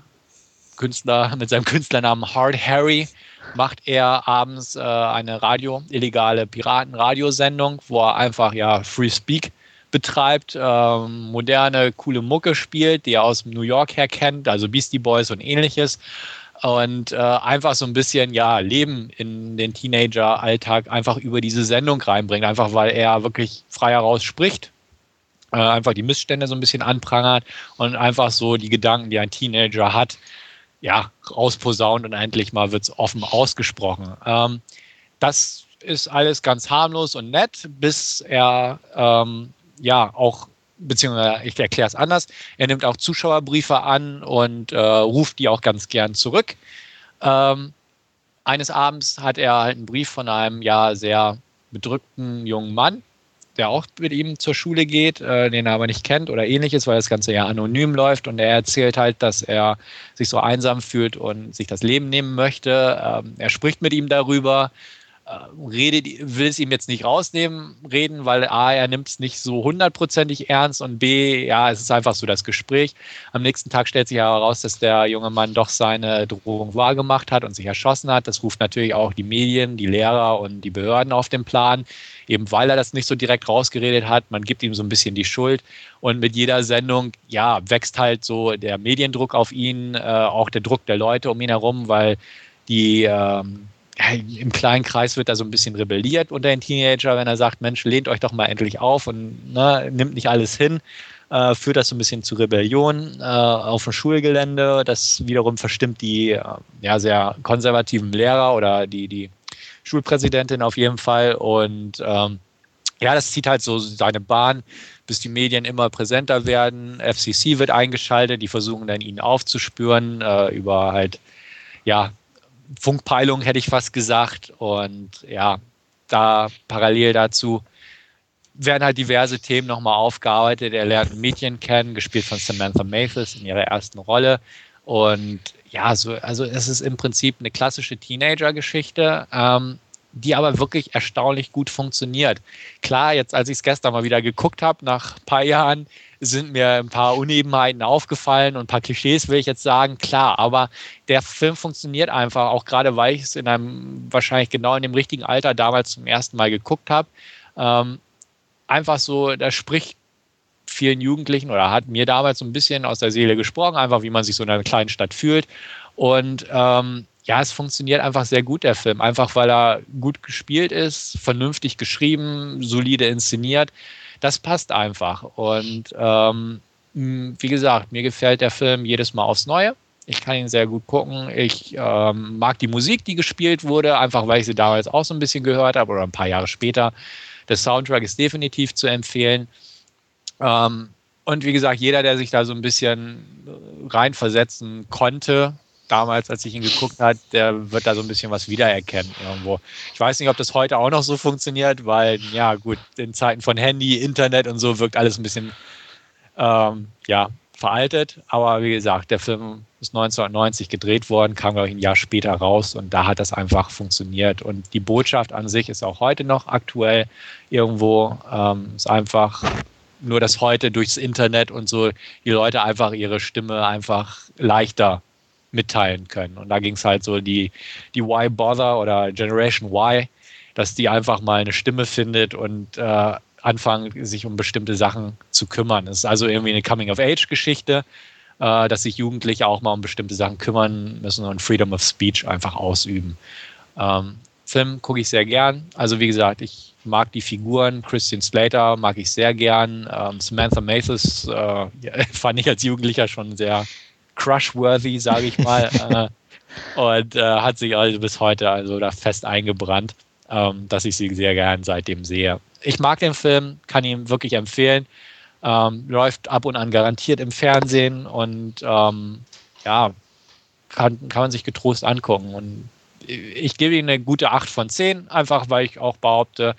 Künstler, mit seinem Künstlernamen Hard Harry macht er abends äh, eine Radio, illegale Piratenradiosendung, wo er einfach ja Free Speak betreibt, ähm, moderne, coole Mucke spielt, die er aus New York her kennt, also Beastie Boys und ähnliches. Und äh, einfach so ein bisschen ja Leben in den Teenager-Alltag einfach über diese Sendung reinbringt, einfach weil er wirklich frei heraus spricht, äh, einfach die Missstände so ein bisschen anprangert und einfach so die Gedanken, die ein Teenager hat, ja, rausposaunt und endlich mal wird es offen ausgesprochen. Ähm, das ist alles ganz harmlos und nett, bis er ähm, ja auch, beziehungsweise ich erkläre es anders, er nimmt auch Zuschauerbriefe an und äh, ruft die auch ganz gern zurück. Ähm, eines Abends hat er halt einen Brief von einem ja sehr bedrückten jungen Mann der auch mit ihm zur Schule geht, äh, den er aber nicht kennt oder ähnliches, weil das Ganze ja anonym läuft und er erzählt halt, dass er sich so einsam fühlt und sich das Leben nehmen möchte. Ähm, er spricht mit ihm darüber, redet, will es ihm jetzt nicht rausnehmen, reden, weil A, er nimmt es nicht so hundertprozentig ernst und B, ja, es ist einfach so das Gespräch. Am nächsten Tag stellt sich heraus, dass der junge Mann doch seine Drohung wahrgemacht hat und sich erschossen hat. Das ruft natürlich auch die Medien, die Lehrer und die Behörden auf den Plan, eben weil er das nicht so direkt rausgeredet hat. Man gibt ihm so ein bisschen die Schuld und mit jeder Sendung, ja, wächst halt so der Mediendruck auf ihn, äh, auch der Druck der Leute um ihn herum, weil die ähm, im kleinen Kreis wird da so ein bisschen rebelliert unter den Teenager, wenn er sagt, Mensch, lehnt euch doch mal endlich auf und ne, nimmt nicht alles hin. äh, führt das so ein bisschen zu Rebellion äh, auf dem Schulgelände. Das wiederum verstimmt die äh, ja, sehr konservativen Lehrer oder die, die Schulpräsidentin auf jeden Fall. Und ähm, ja, das zieht halt so seine Bahn, bis die Medien immer präsenter werden. FCC wird eingeschaltet, die versuchen dann ihn aufzuspüren äh, über halt, ja, Funkpeilung hätte ich fast gesagt. Und ja, da parallel dazu werden halt diverse Themen nochmal aufgearbeitet. Er lernt Mädchen kennen, gespielt von Samantha Mathis in ihrer ersten Rolle. Und ja, so, also es ist im Prinzip eine klassische Teenager-Geschichte, ähm, die aber wirklich erstaunlich gut funktioniert. Klar, jetzt als ich es gestern mal wieder geguckt habe, nach ein paar Jahren, sind mir ein paar Unebenheiten aufgefallen und ein paar Klischees will ich jetzt sagen, klar, aber der Film funktioniert einfach, auch gerade weil ich es in einem wahrscheinlich genau in dem richtigen Alter damals zum ersten Mal geguckt habe. Ähm, einfach so, da spricht vielen Jugendlichen oder hat mir damals so ein bisschen aus der Seele gesprochen, einfach wie man sich so in einer kleinen Stadt fühlt. Und ähm, ja, es funktioniert einfach sehr gut, der Film. Einfach weil er gut gespielt ist, vernünftig geschrieben, solide inszeniert. Das passt einfach. Und ähm, wie gesagt, mir gefällt der Film jedes Mal aufs Neue. Ich kann ihn sehr gut gucken. Ich ähm, mag die Musik, die gespielt wurde, einfach weil ich sie damals auch so ein bisschen gehört habe oder ein paar Jahre später. Der Soundtrack ist definitiv zu empfehlen. Ähm, und wie gesagt, jeder, der sich da so ein bisschen reinversetzen konnte, damals, als ich ihn geguckt habe, der wird da so ein bisschen was wiedererkennen irgendwo. Ich weiß nicht, ob das heute auch noch so funktioniert, weil, ja, gut, in Zeiten von Handy, Internet und so wirkt alles ein bisschen, ähm, ja, veraltet. Aber wie gesagt, der Film ist 1990 gedreht worden, kam, glaube ich, ein Jahr später raus und da hat das einfach funktioniert. Und die Botschaft an sich ist auch heute noch aktuell irgendwo. Ähm, ist einfach nur, dass heute durchs Internet und so die Leute einfach ihre Stimme einfach leichter mitteilen können. Und da ging es halt so die, die Why Bother oder Generation Y, dass die einfach mal eine Stimme findet und äh, anfangen, sich um bestimmte Sachen zu kümmern. Es ist also irgendwie eine Coming-of-Age-Geschichte, äh, dass sich Jugendliche auch mal um bestimmte Sachen kümmern müssen und Freedom of Speech einfach ausüben. Ähm, Film gucke ich sehr gern. Also wie gesagt, ich mag die Figuren. Christian Slater mag ich sehr gern. Ähm, Samantha Mathis äh, fand ich als Jugendlicher schon sehr crushworthy, sage ich mal. äh, und äh, hat sich also bis heute also da fest eingebrannt, ähm, dass ich sie sehr gern seitdem sehe ich mag den Film, kann ihn wirklich empfehlen. Ähm, läuft ab und an garantiert im Fernsehen und ähm, ja, kann, kann man sich getrost angucken. Und ich gebe ihm eine gute 8 von 10, einfach weil ich auch behaupte,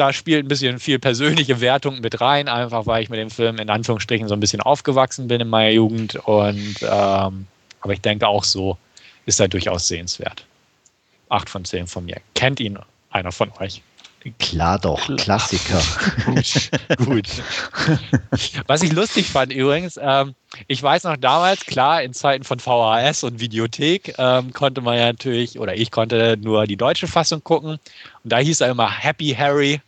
da spielt ein bisschen viel persönliche Wertung mit rein, einfach weil ich mit dem Film in Anführungsstrichen so ein bisschen aufgewachsen bin in meiner Jugend. Und ähm, aber ich denke auch so ist er durchaus sehenswert. 8 von 10 von mir. Kennt ihn einer von euch? Klar doch. Klassiker. gut, gut. Was ich lustig fand übrigens, ähm, ich weiß noch damals, klar, in Zeiten von VHS und Videothek ähm, konnte man ja natürlich, oder ich konnte nur die deutsche Fassung gucken. Und da hieß er immer Happy Harry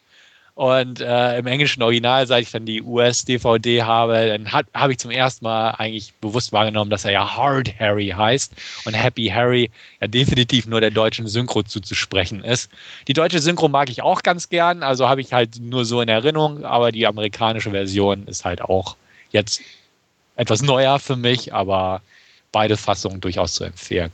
und äh, im englischen Original, seit ich dann die US-DVD habe, dann habe ich zum ersten Mal eigentlich bewusst wahrgenommen, dass er ja Hard Harry heißt und Happy Harry ja definitiv nur der deutschen Synchro zuzusprechen ist. Die deutsche Synchro mag ich auch ganz gern, also habe ich halt nur so in Erinnerung, aber die amerikanische Version ist halt auch jetzt etwas neuer für mich, aber beide Fassungen durchaus zu empfehlen.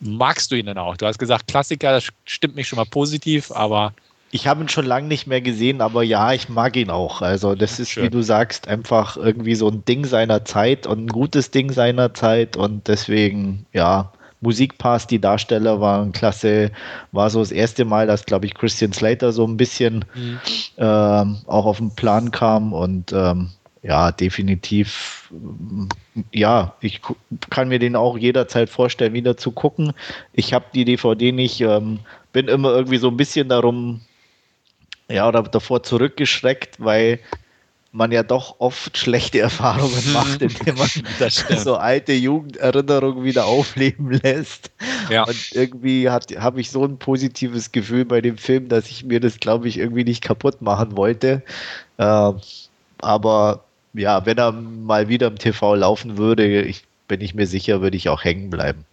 Magst du ihn denn auch? Du hast gesagt, Klassiker, das stimmt mich schon mal positiv, aber ich habe ihn schon lange nicht mehr gesehen, aber ja, ich mag ihn auch. Also das ist, Schön. wie du sagst, einfach irgendwie so ein Ding seiner Zeit und ein gutes Ding seiner Zeit und deswegen, ja, Musik passt, die Darsteller waren klasse, war so das erste Mal, dass, glaube ich, Christian Slater so ein bisschen mhm. ähm, auch auf den Plan kam und ähm, ja, definitiv, ja, ich kann mir den auch jederzeit vorstellen, wieder zu gucken. Ich habe die DVD nicht, ähm, bin immer irgendwie so ein bisschen darum ja, oder davor zurückgeschreckt, weil man ja doch oft schlechte Erfahrungen macht, indem man so alte Jugenderinnerungen wieder aufleben lässt. Ja. Und irgendwie habe ich so ein positives Gefühl bei dem Film, dass ich mir das, glaube ich, irgendwie nicht kaputt machen wollte. Äh, aber ja, wenn er mal wieder im TV laufen würde, ich, bin ich mir sicher, würde ich auch hängen bleiben.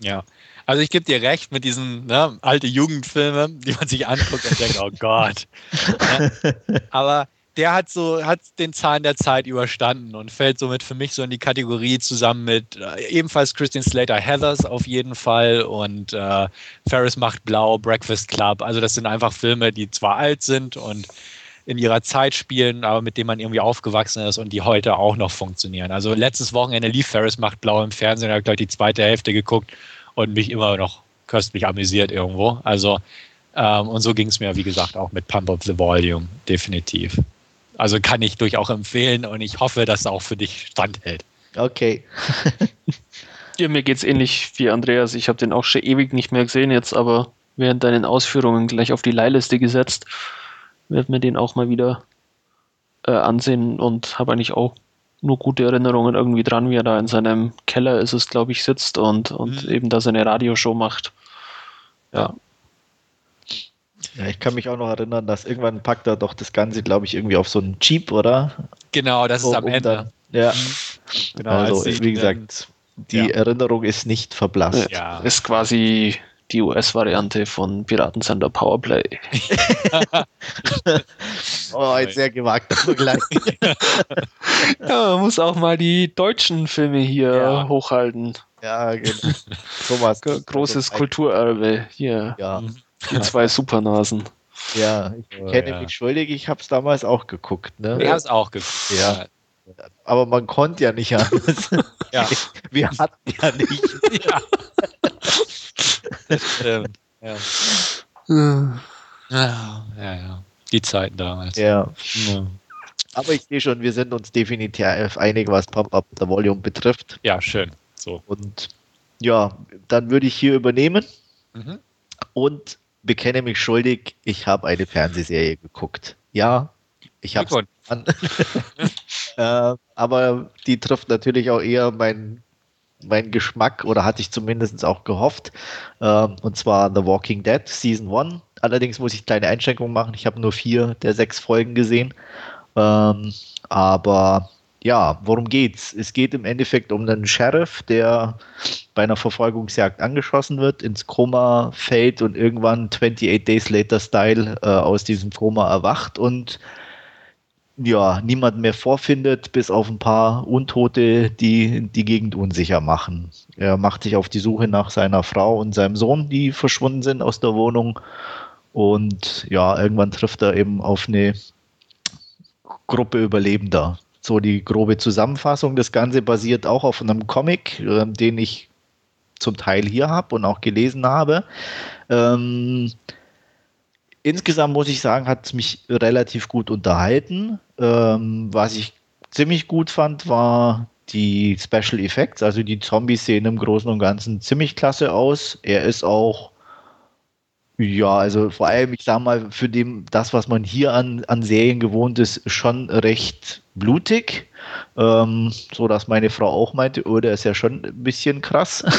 Ja, also ich gebe dir recht mit diesen ne, alte Jugendfilme, die man sich anguckt und denkt, oh Gott. Ja, aber der hat so, hat den Zahn der Zeit überstanden und fällt somit für mich so in die Kategorie zusammen mit äh, ebenfalls Christian Slater Heathers auf jeden Fall und äh, Ferris macht blau, Breakfast Club. Also das sind einfach Filme, die zwar alt sind und in ihrer Zeit spielen, aber mit denen man irgendwie aufgewachsen ist und die heute auch noch funktionieren. Also letztes Wochenende lief Ferris macht blau im Fernsehen, habe ich gleich die zweite Hälfte geguckt und mich immer noch köstlich amüsiert irgendwo. Also ähm, und so ging es mir, wie gesagt, auch mit Pump Up the Volume, definitiv. Also kann ich durchaus empfehlen und ich hoffe, dass es auch für dich standhält. Okay. ja, mir geht es ähnlich wie Andreas. Ich habe den auch schon ewig nicht mehr gesehen jetzt, aber während deinen Ausführungen gleich auf die Leihliste gesetzt. Werde mir den auch mal wieder äh, ansehen und habe eigentlich auch nur gute Erinnerungen irgendwie dran, wie er da in seinem Keller ist es, glaube ich, sitzt und, und mhm. eben da seine Radioshow macht. Ja. Ja, ich kann mich auch noch erinnern, dass irgendwann packt er doch das Ganze, glaube ich, irgendwie auf so einen Jeep, oder? Genau, das ist am um Ende. Dann, ja. Mhm. Genau, also, wie gesagt, die ja. Erinnerung ist nicht verblasst. Ja. Ist quasi die US-Variante von Piratensender Powerplay. oh, ein sehr gewagter Vergleich. ja, man muss auch mal die deutschen Filme hier ja. hochhalten. Ja, genau. Thomas. Großes Kulturerbe hier. Ja. Die zwei Supernasen. Ja, ich oh, kenne ja. mich schuldig, ich habe es damals auch geguckt. Ne? Ich habe es auch geguckt. Ja. Aber man konnte ja nicht anders. ja. Wir hatten ja nicht. Ja. Das stimmt. Ja. ja. Ja, ja. Die Zeiten damals. Ja. ja. Aber ich sehe schon, wir sind uns definitiv einig, was Pump-Up the Volume betrifft. Ja, schön. So. Und ja, dann würde ich hier übernehmen mhm. und bekenne mich schuldig, ich habe eine Fernsehserie geguckt. Ja, ich habe äh, aber die trifft natürlich auch eher meinen mein Geschmack oder hatte ich zumindest auch gehofft. Ähm, und zwar The Walking Dead Season 1. Allerdings muss ich kleine Einschränkungen machen. Ich habe nur vier der sechs Folgen gesehen. Ähm, aber ja, worum geht's? Es geht im Endeffekt um einen Sheriff, der bei einer Verfolgungsjagd angeschossen wird, ins Koma fällt und irgendwann 28 Days Later Style äh, aus diesem Koma erwacht und ja, niemand mehr vorfindet, bis auf ein paar Untote, die die Gegend unsicher machen. Er macht sich auf die Suche nach seiner Frau und seinem Sohn, die verschwunden sind aus der Wohnung. Und ja, irgendwann trifft er eben auf eine Gruppe Überlebender. So die grobe Zusammenfassung. Das Ganze basiert auch auf einem Comic, äh, den ich zum Teil hier habe und auch gelesen habe. Ähm, insgesamt muss ich sagen, hat es mich relativ gut unterhalten. Ähm, was ich ziemlich gut fand, war die Special Effects, also die Zombies sehen im Großen und Ganzen ziemlich klasse aus. Er ist auch, ja, also vor allem, ich sag mal, für dem, das, was man hier an, an Serien gewohnt ist, schon recht blutig. Ähm, so dass meine Frau auch meinte, oh, der ist ja schon ein bisschen krass.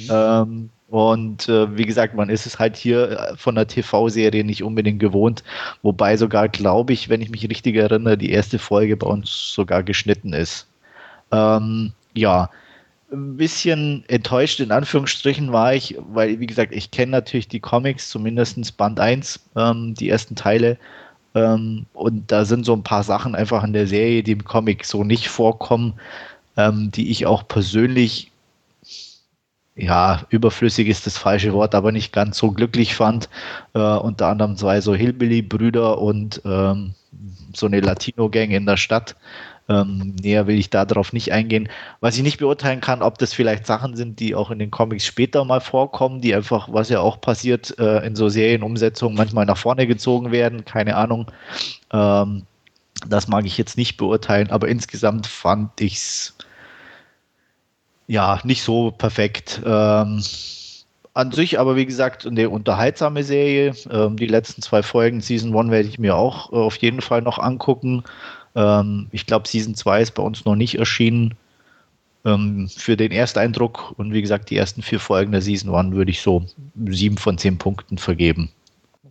Mhm. ähm, und äh, wie gesagt, man ist es halt hier äh, von der TV-Serie nicht unbedingt gewohnt. Wobei sogar, glaube ich, wenn ich mich richtig erinnere, die erste Folge bei uns sogar geschnitten ist. Ähm, ja, ein bisschen enttäuscht in Anführungsstrichen war ich, weil, wie gesagt, ich kenne natürlich die Comics, zumindest Band 1, ähm, die ersten Teile. Ähm, und da sind so ein paar Sachen einfach in der Serie, die im Comic so nicht vorkommen, ähm, die ich auch persönlich ja, überflüssig ist das falsche Wort, aber nicht ganz so glücklich fand. Äh, unter anderem zwei so Hillbilly-Brüder und ähm, so eine Latino-Gang in der Stadt. Ähm, näher will ich darauf nicht eingehen. Was ich nicht beurteilen kann, ob das vielleicht Sachen sind, die auch in den Comics später mal vorkommen, die einfach, was ja auch passiert, äh, in so Serienumsetzungen manchmal nach vorne gezogen werden. Keine Ahnung. Ähm, das mag ich jetzt nicht beurteilen, aber insgesamt fand ich es ja, nicht so perfekt. Ähm, an sich aber, wie gesagt, eine unterhaltsame Serie. Ähm, die letzten zwei Folgen, Season 1 werde ich mir auch äh, auf jeden Fall noch angucken. Ähm, ich glaube, Season 2 ist bei uns noch nicht erschienen. Ähm, für den Ersteindruck und wie gesagt, die ersten vier Folgen der Season 1 würde ich so sieben von zehn Punkten vergeben.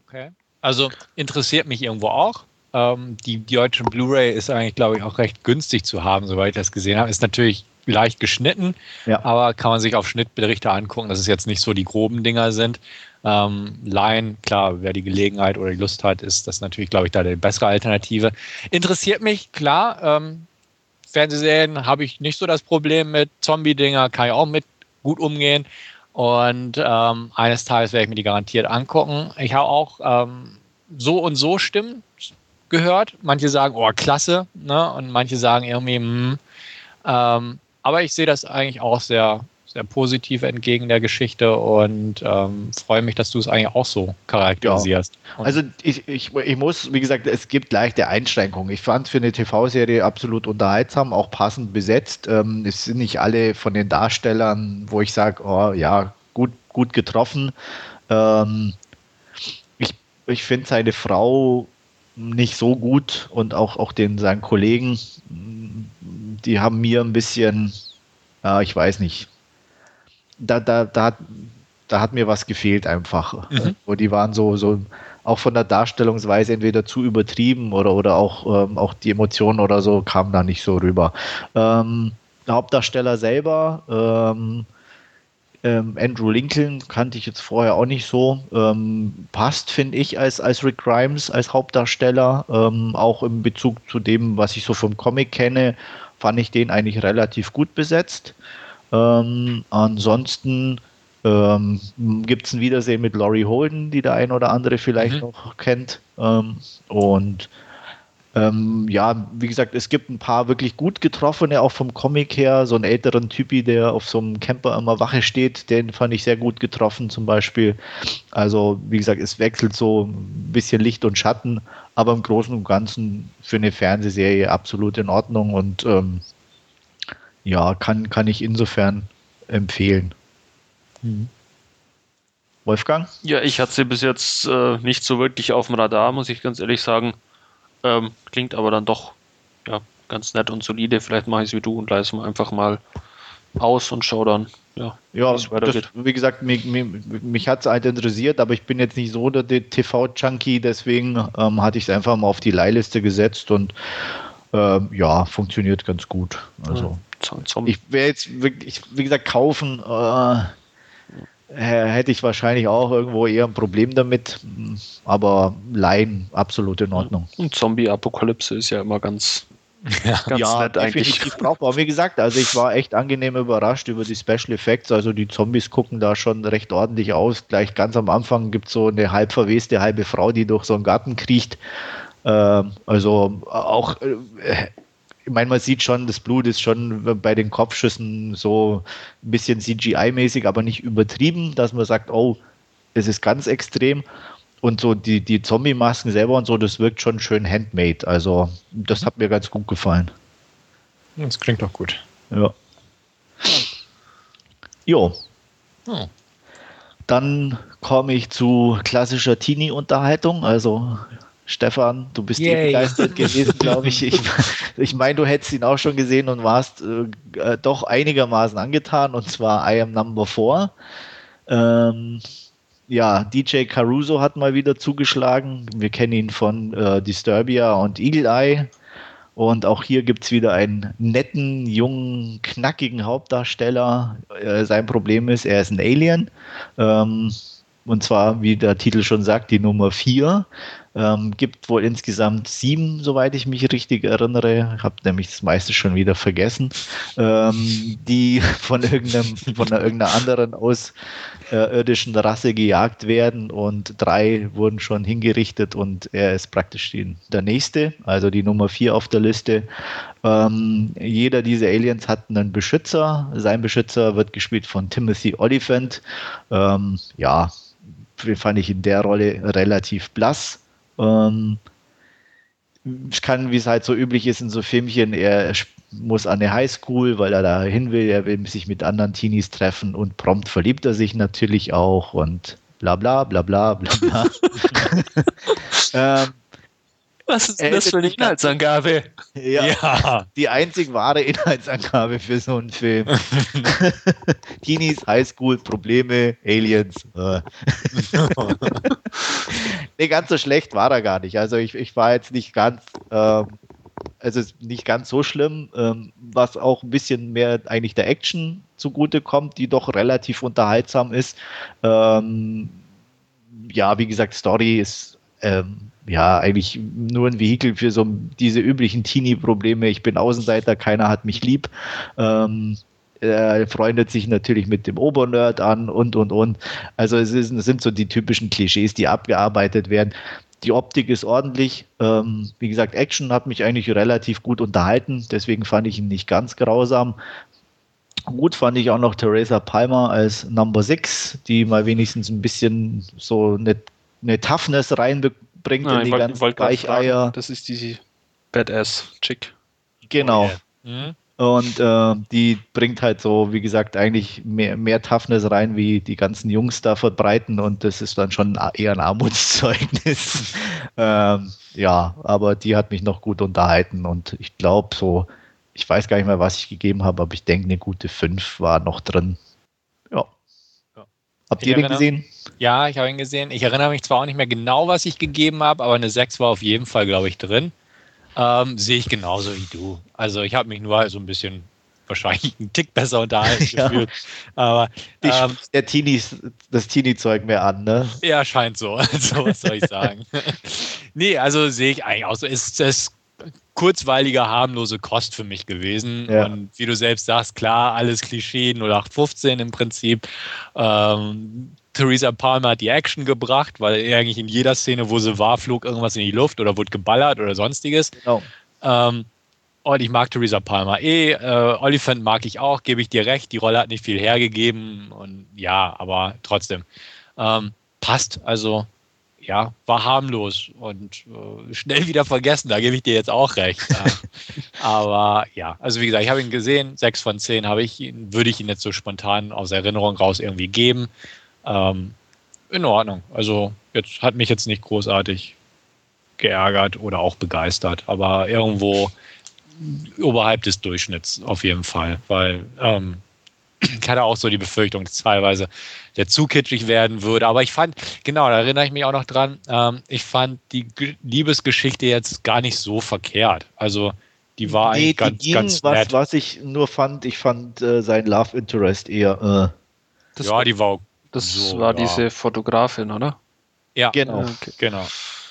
Okay. Also interessiert mich irgendwo auch. Ähm, die, die deutsche Blu-ray ist eigentlich, glaube ich, auch recht günstig zu haben, soweit ich das gesehen habe. Ist natürlich leicht geschnitten, Ja. aber kann man sich auf Schnittberichte angucken, dass es jetzt nicht so die groben Dinger sind. Ähm, Line, klar, wer die Gelegenheit oder die Lust hat, ist das natürlich, glaube ich, da die bessere Alternative. Interessiert mich, klar. Ähm, Fernsehserien habe ich nicht so das Problem mit Zombie-Dinger, kann ich auch mit gut umgehen. Und ähm, eines Tages werde ich mir die garantiert angucken. Ich habe auch ähm, so und so Stimmen gehört. Manche sagen, oh, klasse, ne? Und manche sagen irgendwie, hm. Ähm, aber ich sehe das eigentlich auch sehr, sehr positiv entgegen der Geschichte und ähm, freue mich, dass du es eigentlich auch so charakterisierst. Und Also ich, ich, ich muss, wie gesagt, es gibt leichte Einschränkungen. Ich fand es für eine TV-Serie absolut unterhaltsam, auch passend besetzt. Ähm, es sind nicht alle von den Darstellern, wo ich sage, oh ja, gut, gut getroffen. Ähm, ich ich finde seine Frau nicht so gut und auch, auch den seinen Kollegen, die haben mir ein bisschen, ja, ich weiß nicht, da, da, da, hat, da hat mir was gefehlt einfach. Mhm. Wo die waren so, so auch von der Darstellungsweise entweder zu übertrieben oder, oder auch, ähm, auch die Emotionen oder so kamen da nicht so rüber. Ähm, der Hauptdarsteller selber, ähm, ähm, Andrew Lincoln kannte ich jetzt vorher auch nicht so. Ähm, passt, finde ich, als, als Rick Grimes, als Hauptdarsteller. Ähm, auch im Bezug zu dem, was ich so vom Comic kenne, fand ich den eigentlich relativ gut besetzt. Ähm, ansonsten ähm, gibt es ein Wiedersehen mit Laurie Holden, die der ein oder andere vielleicht Mhm. noch kennt. Ähm, und ähm, ja, wie gesagt, es gibt ein paar wirklich gut getroffene, auch vom Comic her. So einen älteren Typi, der auf so einem Camper immer Wache steht, den fand ich sehr gut getroffen zum Beispiel. Also, wie gesagt, es wechselt so ein bisschen Licht und Schatten, aber im Großen und Ganzen für eine Fernsehserie absolut in Ordnung und ähm, ja, kann, kann ich insofern empfehlen. Wolfgang? Ja, ich hatte sie bis jetzt äh, nicht so wirklich auf dem Radar, muss ich ganz ehrlich sagen. Ähm, klingt aber dann doch ja, ganz nett und solide. Vielleicht mache ich es wie du und leise mal einfach mal aus und schau dann, ja, Ja, das, wie gesagt, mich, mich, mich hat es halt interessiert, aber ich bin jetzt nicht so der TV-Junkie, deswegen ähm, hatte ich es einfach mal auf die Leihliste gesetzt und ähm, ja, funktioniert ganz gut. Also zum, ich wäre jetzt wirklich, wie gesagt, kaufen äh, hätte ich wahrscheinlich auch irgendwo eher ein Problem damit, aber leihen absolut in Ordnung. und Zombie-Apokalypse ist ja immer ganz, Ja. ganz ja, nett eigentlich. definitiv brauchbar. Wie gesagt, also ich war echt angenehm überrascht über die Special Effects. Also die Zombies gucken da schon recht ordentlich aus. Gleich ganz am Anfang gibt es so eine halb verweste halbe Frau, die durch so einen Garten kriecht. Ähm, also auch, äh, ich meine, man sieht schon, das Blut ist schon bei den Kopfschüssen so ein bisschen CGI-mäßig, aber nicht übertrieben, dass man sagt, oh, es ist ganz extrem. Und so die, die Zombie-Masken selber und so, das wirkt schon schön handmade. Also das hat mir ganz gut gefallen. Das klingt doch gut. Ja. Jo, Hm. dann komme ich zu klassischer Teenie-Unterhaltung. Also Stefan, du bist eh Yay. begeistert gewesen, glaube ich. Ich, ich meine, du hättest ihn auch schon gesehen und warst äh, äh, doch einigermaßen angetan, und zwar I Am Number 4. Ähm, ja, DJ Caruso hat mal wieder zugeschlagen. Wir kennen ihn von äh, Disturbia und Eagle Eye. Und auch hier gibt es wieder einen netten, jungen, knackigen Hauptdarsteller. Äh, sein Problem ist, er ist ein Alien. Ähm, und zwar, wie der Titel schon sagt, die Nummer 4. Ähm, gibt wohl insgesamt sieben, soweit ich mich richtig erinnere. Ich habe nämlich das meiste schon wieder vergessen, ähm, die von, irgendeinem, von einer, irgendeiner anderen außerirdischen Rasse gejagt werden und drei wurden schon hingerichtet und er ist praktisch die, der nächste, also die Nummer vier auf der Liste. Ähm, jeder dieser Aliens hat einen Beschützer. Sein Beschützer wird gespielt von Timothy Oliphant. Ähm, ja, fand ich in der Rolle relativ blass. Ähm, es kann, wie es halt so üblich ist in so Filmchen, er muss an eine Highschool, weil er da hin will, er will sich mit anderen Teenies treffen und prompt verliebt er sich natürlich auch und bla bla bla bla bla bla. ähm, Was ist denn das für eine Inhaltsangabe? ja, ja. die einzig wahre Inhaltsangabe für so einen Film. Teenies, Highschool, Probleme, Aliens. Äh. nee, ganz so schlecht war er gar nicht. Also ich, ich war jetzt nicht ganz. Ähm, also nicht ganz so schlimm, ähm, was auch ein bisschen mehr eigentlich der Action zugute kommt, die doch relativ unterhaltsam ist. Ähm, ja, wie gesagt, Story ist ähm, ja eigentlich nur ein Vehikel für so diese üblichen Teenie-Probleme. Ich bin Außenseiter, keiner hat mich lieb. Ähm, er freundet sich natürlich mit dem Obernerd an und und und. Also es, ist, es sind so die typischen Klischees, die abgearbeitet werden. Die Optik ist ordentlich. Ähm, wie gesagt, Action hat mich eigentlich relativ gut unterhalten, deswegen fand ich ihn nicht ganz grausam. Gut fand ich auch noch Theresa Palmer als Number 6, die mal wenigstens ein bisschen so eine, eine Toughness reinbringt Nein, in die wollt- ganzen wollt Weicheier. fragen, Das ist diese Badass-Chick. Genau. Mhm. Und äh, die bringt halt so, wie gesagt, eigentlich mehr, mehr Toughness rein, wie die ganzen Jungs da verbreiten. Und das ist dann schon eher ein Armutszeugnis. ähm, ja, aber die hat mich noch gut unterhalten. Und ich glaube, so, ich weiß gar nicht mehr, was ich gegeben habe, aber ich denke, eine gute 5 war noch drin. Habt Ich ihr den gesehen? Ja, ich habe ihn gesehen. Ich erinnere mich zwar auch nicht mehr genau, was ich gegeben habe, aber eine 6 war auf jeden Fall, glaube ich, drin. Ähm, Sehe ich genauso wie du. Also ich habe mich nur so ein bisschen wahrscheinlich einen Tick besser unterhalten Ja. gefühlt. Aber ähm, der Teenies, das Teenie-Zeug mehr an, ne? ja, scheint so. Also was soll ich sagen? nee, also sehe ich eigentlich auch so. Ist es kurzweilige, harmlose Kost für mich gewesen. Ja. Und wie du selbst sagst, klar, alles Klischee 0815 im Prinzip. Ähm, Theresa Palmer hat die Action gebracht, weil eigentlich in jeder Szene, wo sie war, flog irgendwas in die Luft oder wurde geballert oder sonstiges. Genau. Ähm, und ich mag Theresa Palmer eh. Äh, Oliphant mag ich auch, gebe ich dir recht. Die Rolle hat nicht viel hergegeben. Und ja, aber trotzdem. Ähm, passt. Also, ja, war harmlos und äh, schnell wieder vergessen. Da gebe ich dir jetzt auch recht. Ja. aber ja, also wie gesagt, ich habe ihn gesehen. Sechs von zehn habe ich ihn, würde ich ihn jetzt so spontan aus Erinnerung raus irgendwie geben. Ähm, in Ordnung. Also, jetzt hat mich jetzt nicht großartig geärgert oder auch begeistert, aber irgendwo oberhalb des Durchschnitts auf jeden Fall, weil ähm, ich hatte auch so die Befürchtung, dass teilweise der zu kitschig werden würde. Aber ich fand, genau, da erinnere ich mich auch noch dran, ähm, ich fand die G Liebesgeschichte jetzt gar nicht so verkehrt. Also die war Nee, eigentlich ganz, die ging, ganz was, nett. was ich nur fand, ich fand äh, sein Love Interest eher. Äh, Das, ja, die war das so, war ja. diese Fotografin, oder? ja, genau. Okay. genau,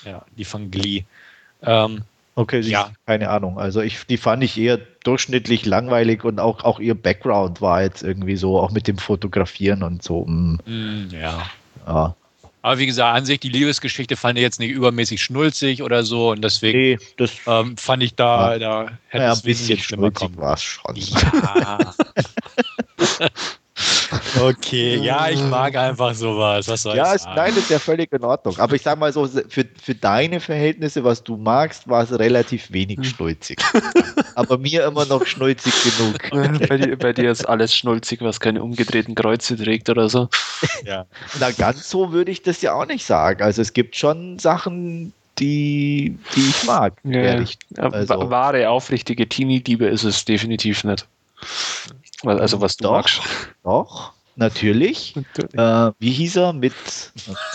ja, die von Glee. Ähm, Okay, Ja. keine Ahnung. Also ich, die fand ich eher durchschnittlich langweilig und auch, auch ihr Background war jetzt irgendwie so, auch mit dem Fotografieren und so. mm, mh, ja, ja. Aber wie gesagt, an sich, die Liebesgeschichte fand ich jetzt nicht übermäßig schnulzig oder so und deswegen Nee, das ähm, fand ich da, da hätte naja, es ein bisschen schlimmer kommen. war es schon. Ja. okay, ja, ich mag einfach sowas. Was soll Ja, ich ist, sagen? nein, ist ja völlig in Ordnung. Aber ich sag mal so, für, für deine Verhältnisse, was du magst, war es relativ wenig schnulzig. Aber mir immer noch schnulzig genug. bei, dir, bei dir ist alles schnulzig, was keine umgedrehten Kreuze trägt oder so. Ja. Na, ganz so würde ich das ja auch nicht sagen. Also es gibt schon Sachen, die, die ich mag. Ja, Also- wa- Wahre, aufrichtige Teenie-Liebe ist es definitiv nicht. Also was du Doch. magst. Doch, natürlich. Äh, wie hieß er mit.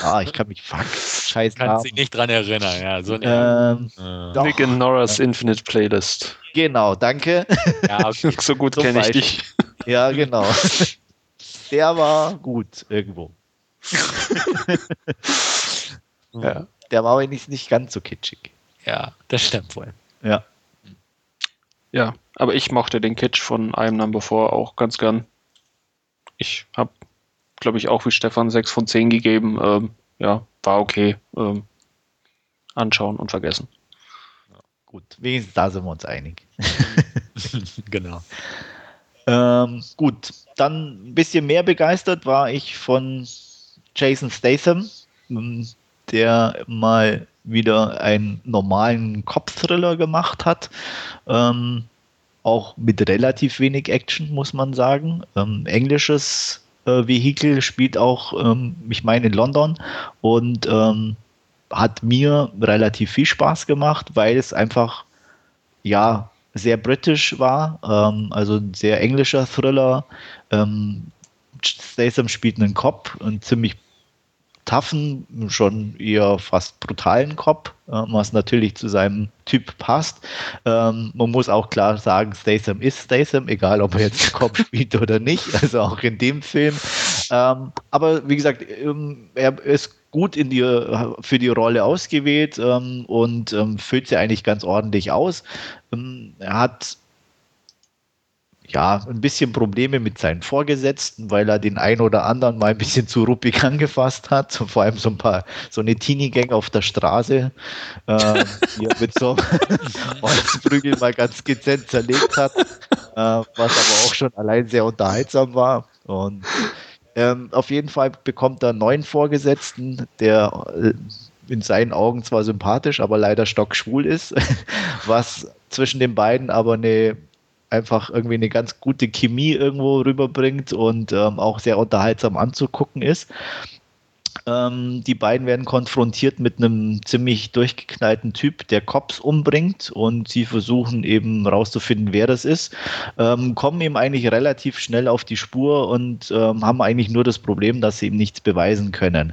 Ah, ich kann mich. Fuck, scheiß Kann Namen. sich nicht dran erinnern. Ja, so Ähm, äh. Nick and Nora's Infinite Playlist. genau, danke. ja, okay. So gut Zum kenne ich dich. Ja, genau. Der war gut irgendwo. Ja. Der war aber nicht, nicht ganz so kitschig. ja, das stimmt wohl. Ja. ja, aber ich mochte den Kitsch von I Am Number 4 auch ganz gern. Ich habe, glaube ich, auch wie Stefan 6 von 10 gegeben. Ähm, ja, war okay. Ähm, anschauen und vergessen. Gut, wenigstens da sind wir uns einig. genau. Ähm, gut, dann ein bisschen mehr begeistert war ich von Jason Statham, ähm, der mal wieder einen normalen Kopfthriller gemacht hat. Ähm, auch mit relativ wenig Action, muss man sagen. Ähm, englisches äh, Vehikel spielt auch, ähm, ich meine, in London und ähm, hat mir relativ viel Spaß gemacht, weil es einfach, ja, sehr britisch war, ähm, also ein sehr englischer Thriller. Ähm, Statham spielt einen Cop, einen ziemlich taffen, schon eher fast brutalen Cop, äh, was natürlich zu seinem Typ passt. Ähm, man muss auch klar sagen, Statham ist Statham, egal ob er jetzt Cop spielt oder nicht, also auch in dem Film. Ähm, aber wie gesagt, ähm, er ist gut in die, für die Rolle ausgewählt und füllt sie eigentlich ganz ordentlich aus. Er hat ja, ein bisschen Probleme mit seinen Vorgesetzten, weil er den einen oder anderen mal ein bisschen zu ruppig angefasst hat. Vor allem so ein paar, so eine Teenie-Gang auf der Straße, äh, die er mit so Holzprügel mal ganz dezent zerlegt hat, äh, was aber auch schon allein sehr unterhaltsam war. Und ähm, auf jeden Fall bekommt er einen neuen Vorgesetzten, der äh, in seinen Augen zwar sympathisch, aber leider stockschwul ist, was zwischen den beiden aber eine einfach irgendwie eine ganz gute Chemie irgendwo rüberbringt und ähm, auch sehr unterhaltsam anzugucken ist. Ähm, die beiden werden konfrontiert mit einem ziemlich durchgeknallten Typ, der Cops umbringt und sie versuchen eben rauszufinden, wer das ist, ähm, kommen ihm eigentlich relativ schnell auf die Spur und ähm, haben eigentlich nur das Problem, dass sie ihm nichts beweisen können.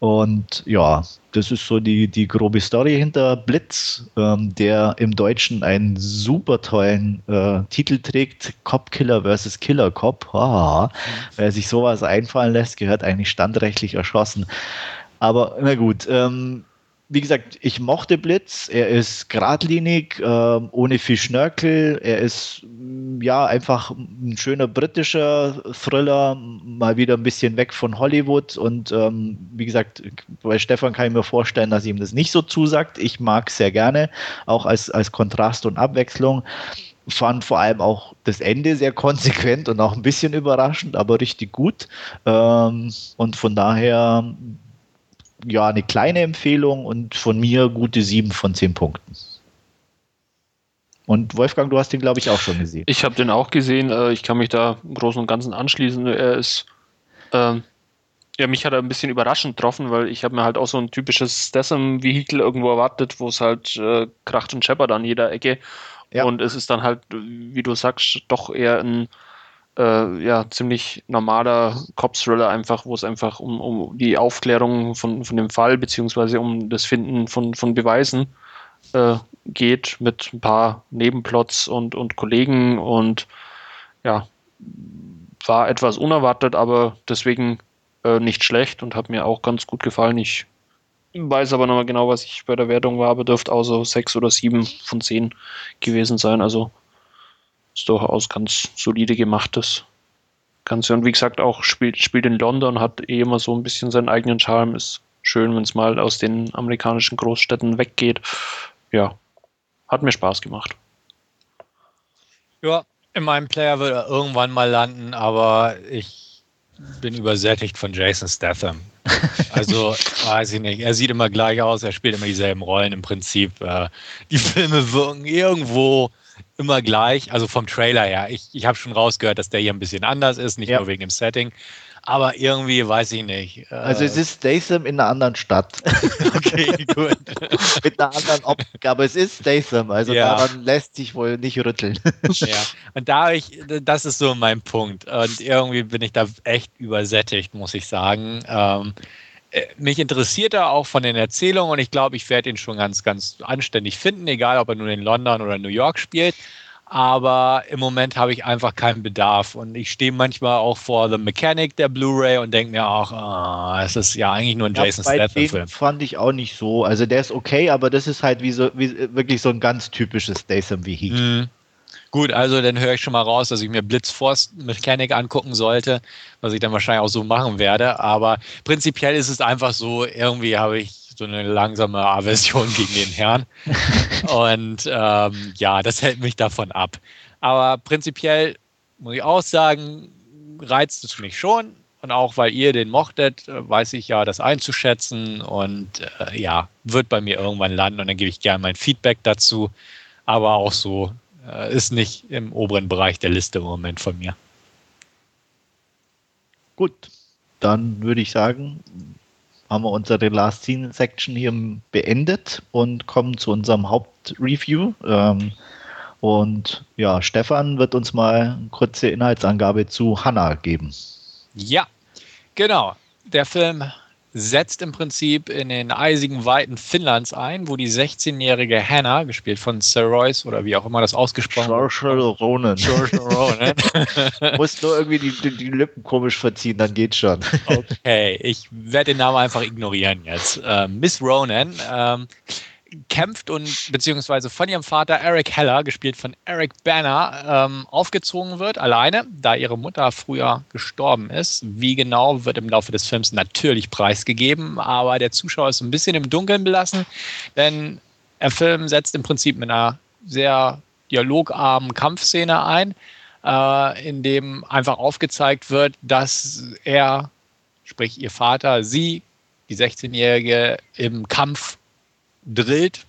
Und ja, das ist so die, die grobe Story hinter Blitz, ähm, der im Deutschen einen super tollen äh, Titel trägt: Cop Killer vs. Killer Cop. Ah, wer sich sowas einfallen lässt, gehört eigentlich standrechtlich erschossen. Aber na gut, ähm, wie gesagt, ich mochte Blitz. Er ist geradlinig, äh, ohne viel Schnörkel. Er ist mm, ja einfach ein schöner britischer Thriller, mal wieder ein bisschen weg von Hollywood. Und ähm, wie gesagt, bei Stefan kann ich mir vorstellen, dass ihm das nicht so zusagt. Ich mag es sehr gerne, auch als, als Kontrast und Abwechslung fand vor allem auch das Ende sehr konsequent und auch ein bisschen überraschend, aber richtig gut. Ähm, und von daher ja, eine kleine Empfehlung und von mir gute sieben von zehn Punkten. Und Wolfgang, du hast den, glaube ich, auch schon gesehen. Ich habe den auch gesehen. Äh, ich kann mich da im Großen und Ganzen anschließen. Er ist, ähm, ja, mich hat er ein bisschen überraschend getroffen, weil ich habe mir halt auch so ein typisches Statham-Vehikel irgendwo erwartet, wo es halt äh, kracht und scheppert an jeder Ecke. Ja. Und es ist dann halt, wie du sagst, doch eher ein äh, ja, ziemlich normaler Cop-Thriller, einfach, wo es einfach um, um die Aufklärung von, von dem Fall beziehungsweise um das Finden von, von Beweisen äh, geht mit ein paar Nebenplots und, und Kollegen und ja, war etwas unerwartet, aber deswegen äh, nicht schlecht und hat mir auch ganz gut gefallen. Ich weiß aber noch mal genau, was ich bei der Wertung war, aber dürfte auch so sechs oder sieben von zehn gewesen sein. Also ist durchaus ganz solide gemachtes Ganze. Und wie gesagt, auch spielt, spielt in London, hat eh immer so ein bisschen seinen eigenen Charme. Ist schön, wenn es mal aus den amerikanischen Großstädten weggeht. Ja, hat mir Spaß gemacht. Ja, in meinem Player wird er irgendwann mal landen, aber ich bin übersättigt von Jason Statham. Also, weiß ich nicht. Er sieht immer gleich aus, er spielt immer dieselben Rollen im Prinzip. Äh, die Filme wirken irgendwo immer gleich, also vom Trailer her. Ich, ich habe schon rausgehört, dass der hier ein bisschen anders ist, nicht ja. nur wegen dem Setting. Aber irgendwie weiß ich nicht. Also es ist Statham in einer anderen Stadt. okay, gut. Mit einer anderen Optik, aber es ist Statham, also ja. daran lässt sich wohl nicht rütteln. ja, und da ich, das ist so mein Punkt. Und irgendwie bin ich da echt übersättigt, muss ich sagen. Ähm, äh, mich interessiert er auch von den Erzählungen und ich glaube, ich werde ihn schon ganz, ganz anständig finden, egal ob er nun in London oder New York spielt. Aber im Moment habe ich einfach keinen Bedarf. Und ich stehe manchmal auch vor The Mechanic der Blu-ray und denke mir auch, oh, es ist ja eigentlich nur ein ja, Jason Statham-Film. fand ich auch nicht so. Also der ist okay, aber das ist halt wie so, wie, wirklich so ein ganz typisches Statham-Vehikel. Mhm. Gut, also dann höre ich schon mal raus, dass ich mir Blitzforce Mechanic angucken sollte, was ich dann wahrscheinlich auch so machen werde. Aber prinzipiell ist es einfach so, irgendwie habe ich so eine langsame Aversion gegen den Herrn. Und ähm, ja, das hält mich davon ab. Aber prinzipiell muss ich auch sagen, reizt es mich schon. Und auch weil ihr den mochtet, weiß ich ja, das einzuschätzen. Und äh, ja, wird bei mir irgendwann landen. Und dann gebe ich gerne mein Feedback dazu. Aber auch so ist nicht im oberen Bereich der Liste im Moment von mir. Gut, dann würde ich sagen, haben wir unsere Last Scene Section hier beendet und kommen zu unserem Hauptreview. Ähm, und ja, Stefan wird uns mal eine kurze Inhaltsangabe zu Hannah geben. Ja, genau. Der Film setzt im Prinzip in den eisigen Weiten Finnlands ein, wo die 16-jährige Hannah, gespielt von Sir Royce oder wie auch immer das ausgesprochen wird. George Ronan. George Ronan. Muss nur irgendwie die, die, die, Lippen komisch verziehen, dann geht's schon. okay, ich werde den Namen einfach ignorieren jetzt. Ähm, Miss Ronan ähm, kämpft und beziehungsweise von ihrem Vater Eric Heller, gespielt von Eric Banner, ähm, aufgezogen wird, alleine, da ihre Mutter früher gestorben ist. Wie genau wird im Laufe des Films natürlich preisgegeben, aber der Zuschauer ist ein bisschen im Dunkeln belassen, denn der Film setzt im Prinzip mit einer sehr dialogarmen Kampfszene ein, äh, in dem einfach aufgezeigt wird, dass er, sprich ihr Vater, sie, die 16-Jährige, im Kampf drillt,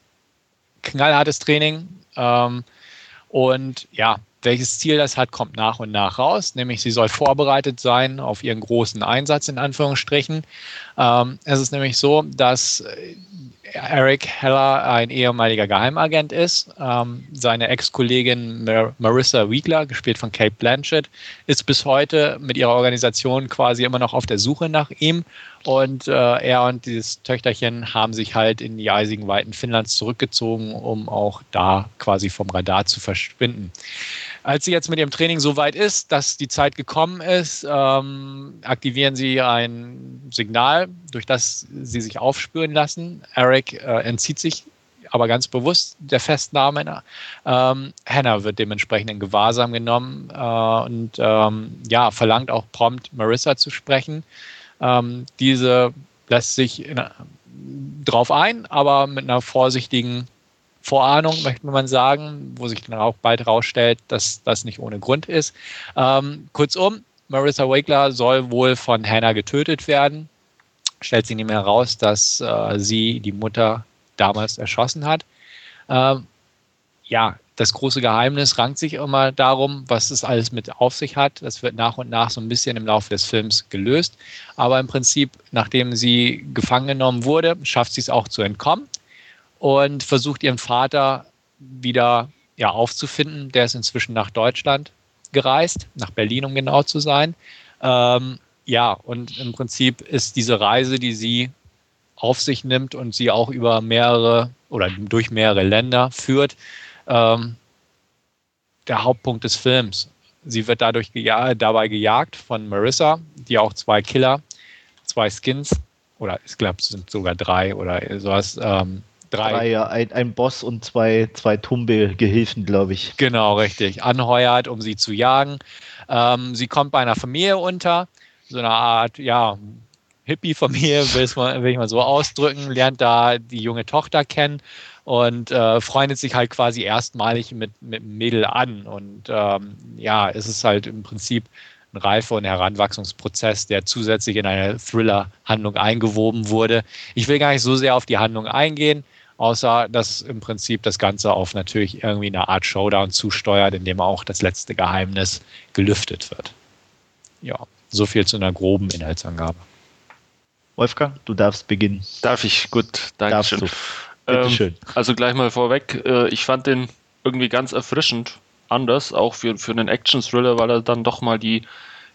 knallhartes Training. Ähm, und ja, welches Ziel das hat, kommt nach und nach raus. Nämlich, sie soll vorbereitet sein auf ihren großen Einsatz in Anführungsstrichen. Ähm, es ist nämlich so, dass Eric Heller ein ehemaliger Geheimagent ist. Ähm, seine Ex-Kollegin Mar Marissa Wiegler, gespielt von Kate Blanchett, ist bis heute mit ihrer Organisation quasi immer noch auf der Suche nach ihm. Und äh, er und dieses Töchterchen haben sich halt in die eisigen Weiten Finnlands zurückgezogen, um auch da quasi vom Radar zu verschwinden. Als sie jetzt mit ihrem Training so weit ist, dass die Zeit gekommen ist, ähm, aktivieren sie ein Signal, durch das sie sich aufspüren lassen. Eric äh, entzieht sich aber ganz bewusst der Festnahme. Ähm, Hannah wird dementsprechend in Gewahrsam genommen äh, und ähm, ja, verlangt auch prompt Marissa zu sprechen. Ähm, diese lässt sich in, drauf ein, aber mit einer vorsichtigen Vorahnung, möchte man sagen, wo sich dann auch bald herausstellt, dass das nicht ohne Grund ist. Ähm, kurzum, Marissa Wakler soll wohl von Hannah getötet werden. Stellt sich mehr heraus, dass äh, sie die Mutter damals erschossen hat. Ähm, ja, das große Geheimnis rankt sich immer darum, was es alles mit auf sich hat. Das wird nach und nach so ein bisschen im Laufe des Films gelöst. Aber im Prinzip, nachdem sie gefangen genommen wurde, schafft sie es auch zu entkommen und versucht ihren Vater wieder ja, aufzufinden. Der ist inzwischen nach Deutschland gereist, nach Berlin, um genau zu sein. Ähm, ja, und im Prinzip ist diese Reise, die sie auf sich nimmt und sie auch über mehrere oder durch mehrere Länder führt, ähm, der Hauptpunkt des Films. Sie wird dadurch geja dabei gejagt von Marissa, die auch zwei Killer, zwei Skins, oder ich glaube, es sind sogar drei oder sowas, ähm, drei. drei ja, ein, ein Boss und zwei, zwei Tumbe-Gehilfen, glaube ich. Genau, richtig. Anheuert, um sie zu jagen. Ähm, sie kommt bei einer Familie unter, so eine Art, ja, Hippie-Familie, will, ich mal so ausdrücken, lernt da die junge Tochter kennen und äh, freundet sich halt quasi erstmalig mit, mit Mädel an. Und ähm, ja, es ist halt im Prinzip ein Reife- und Heranwachsungsprozess, der zusätzlich in eine Thriller-Handlung eingewoben wurde. Ich will gar nicht so sehr auf die Handlung eingehen außer dass im Prinzip das Ganze auf natürlich irgendwie eine Art Showdown zusteuert, in dem auch das letzte Geheimnis gelüftet wird. Ja, so viel zu einer groben Inhaltsangabe. Wolfgang, du darfst beginnen. Darf ich? Gut, danke schön. Ähm, also gleich mal vorweg, äh, ich fand den irgendwie ganz erfrischend anders, auch für, für einen Action-Thriller, weil er dann doch mal die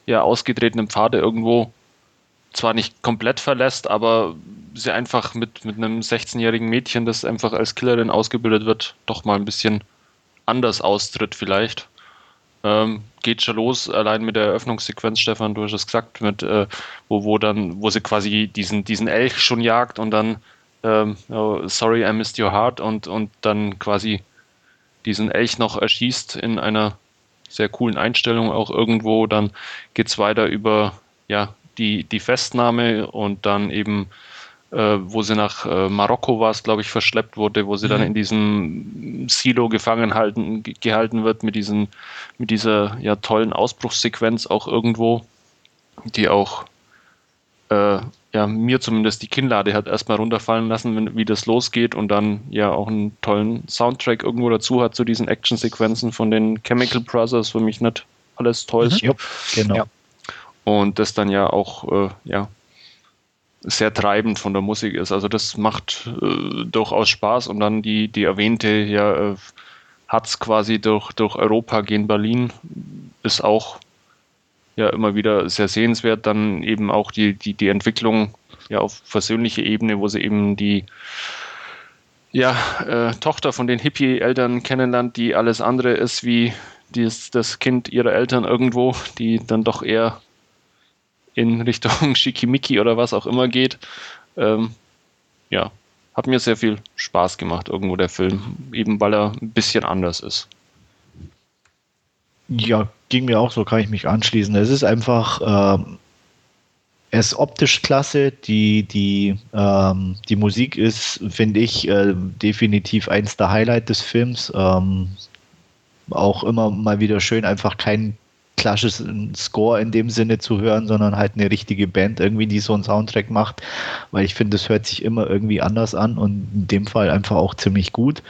ja, ausgetretenen Pfade irgendwo zwar nicht komplett verlässt, aber sie einfach mit, mit einem 16-jährigen Mädchen, das einfach als Killerin ausgebildet wird, doch mal ein bisschen anders austritt vielleicht. Ähm, geht schon los, allein mit der Eröffnungssequenz, Stefan, du hast es gesagt, mit, äh, wo, wo dann, wo sie quasi diesen, diesen Elch schon jagt und dann ähm, oh, sorry, I missed your heart und, und dann quasi diesen Elch noch erschießt in einer sehr coolen Einstellung auch irgendwo. Dann geht es weiter über ja, die, die Festnahme und dann eben, äh, wo sie nach äh, Marokko war glaube ich, verschleppt wurde, wo sie mhm. dann in diesem Silo gefangen halten, gehalten wird mit, diesen, mit dieser ja, tollen Ausbruchssequenz auch irgendwo, die auch äh, ja, mir zumindest die Kinnlade hat erstmal runterfallen lassen, wenn, wie das losgeht und dann ja auch einen tollen Soundtrack irgendwo dazu hat zu diesen Actionsequenzen von den Chemical Brothers, für mich nicht alles toll ist. Mhm. genau. Ja und das dann ja auch äh, ja, sehr treibend von der Musik ist. Also das macht äh, durchaus Spaß und dann die, die erwähnte ja, äh, Hat's quasi durch, durch Europa gehen Berlin ist auch ja immer wieder sehr sehenswert. Dann eben auch die, die, die Entwicklung ja auf versöhnliche Ebene, wo sie eben die ja, äh, Tochter von den Hippie-Eltern kennenlernt, die alles andere ist wie dies, das Kind ihrer Eltern irgendwo, die dann doch eher in Richtung Schickimicki oder was auch immer geht. Ähm, ja, hat mir sehr viel Spaß gemacht, irgendwo der Film, eben weil er ein bisschen anders ist. Ja, ging mir auch so, kann ich mich anschließen. Es ist einfach, ähm, er ist optisch klasse, die, die, ähm, die Musik ist, finde ich, äh, definitiv eins der Highlights des Films. Ähm, auch immer mal wieder schön, einfach kein klassischen Score in dem Sinne zu hören, sondern halt eine richtige Band irgendwie, die so einen Soundtrack macht, weil ich finde, das hört sich immer irgendwie anders an und in dem Fall einfach auch ziemlich gut.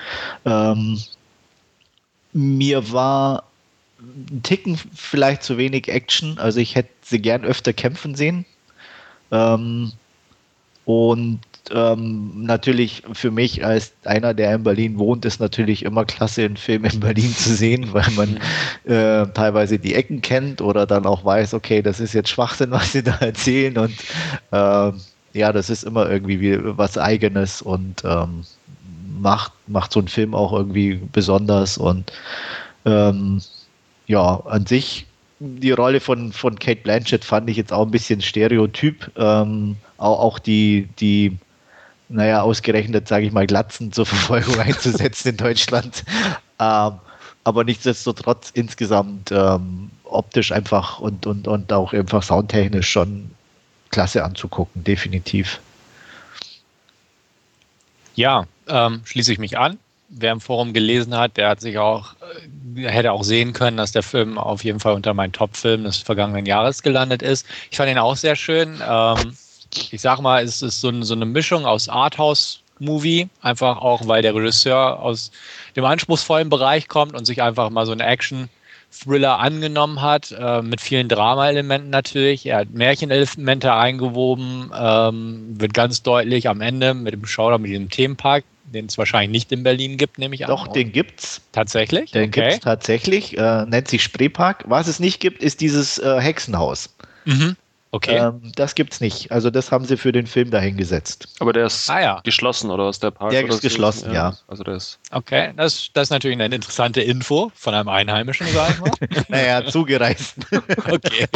Ähm, mir war ein Ticken vielleicht zu wenig Action, also ich hätte sie gern öfter kämpfen sehen. Ähm, und ähm, natürlich für mich als einer, der in Berlin wohnt, ist natürlich immer klasse, einen Film in Berlin zu sehen, weil man mhm. äh, teilweise die Ecken kennt oder dann auch weiß, okay, das ist jetzt Schwachsinn, was sie da erzählen und äh, ja, das ist immer irgendwie was Eigenes und ähm, macht, macht so einen Film auch irgendwie besonders und ähm, ja, an sich die Rolle von, von Kate Blanchett fand ich jetzt auch ein bisschen stereotyp. Ähm, auch, auch die, die naja, ausgerechnet, sage ich mal, Glatzen zur Verfolgung einzusetzen in Deutschland. Ähm, aber nichtsdestotrotz insgesamt ähm, optisch einfach und, und, und auch einfach soundtechnisch schon klasse anzugucken, definitiv. Ja, ähm, schließe ich mich an. Wer im Forum gelesen hat, der hat sich auch, äh, hätte auch sehen können, dass der Film auf jeden Fall unter meinen Top-Filmen des vergangenen Jahres gelandet ist. Ich fand ihn auch sehr schön. Ähm, ich sag mal, es ist so, so eine Mischung aus Arthouse-Movie, einfach auch, weil der Regisseur aus dem anspruchsvollen Bereich kommt und sich einfach mal so einen Action-Thriller angenommen hat, äh, mit vielen Drama-Elementen natürlich. Er hat Märchenelemente eingewoben, ähm, wird ganz deutlich am Ende mit dem Showdown, mit diesem Themenpark, den es wahrscheinlich nicht in Berlin gibt, nehme ich an. Doch, den gibt's. Tatsächlich? Den okay. gibt's tatsächlich. Äh, nennt sich Spreepark. Was es nicht gibt, ist dieses äh, Hexenhaus. Mhm. Okay. Ähm, das gibt's nicht. Also das haben sie für den Film dahingesetzt. Aber der ist ah, ja. geschlossen oder was der Park? Der ist geschlossen, ja. ja. Also der ist okay, das, das ist natürlich eine interessante Info von einem Einheimischen, sag ich mal. naja, zugereist. okay.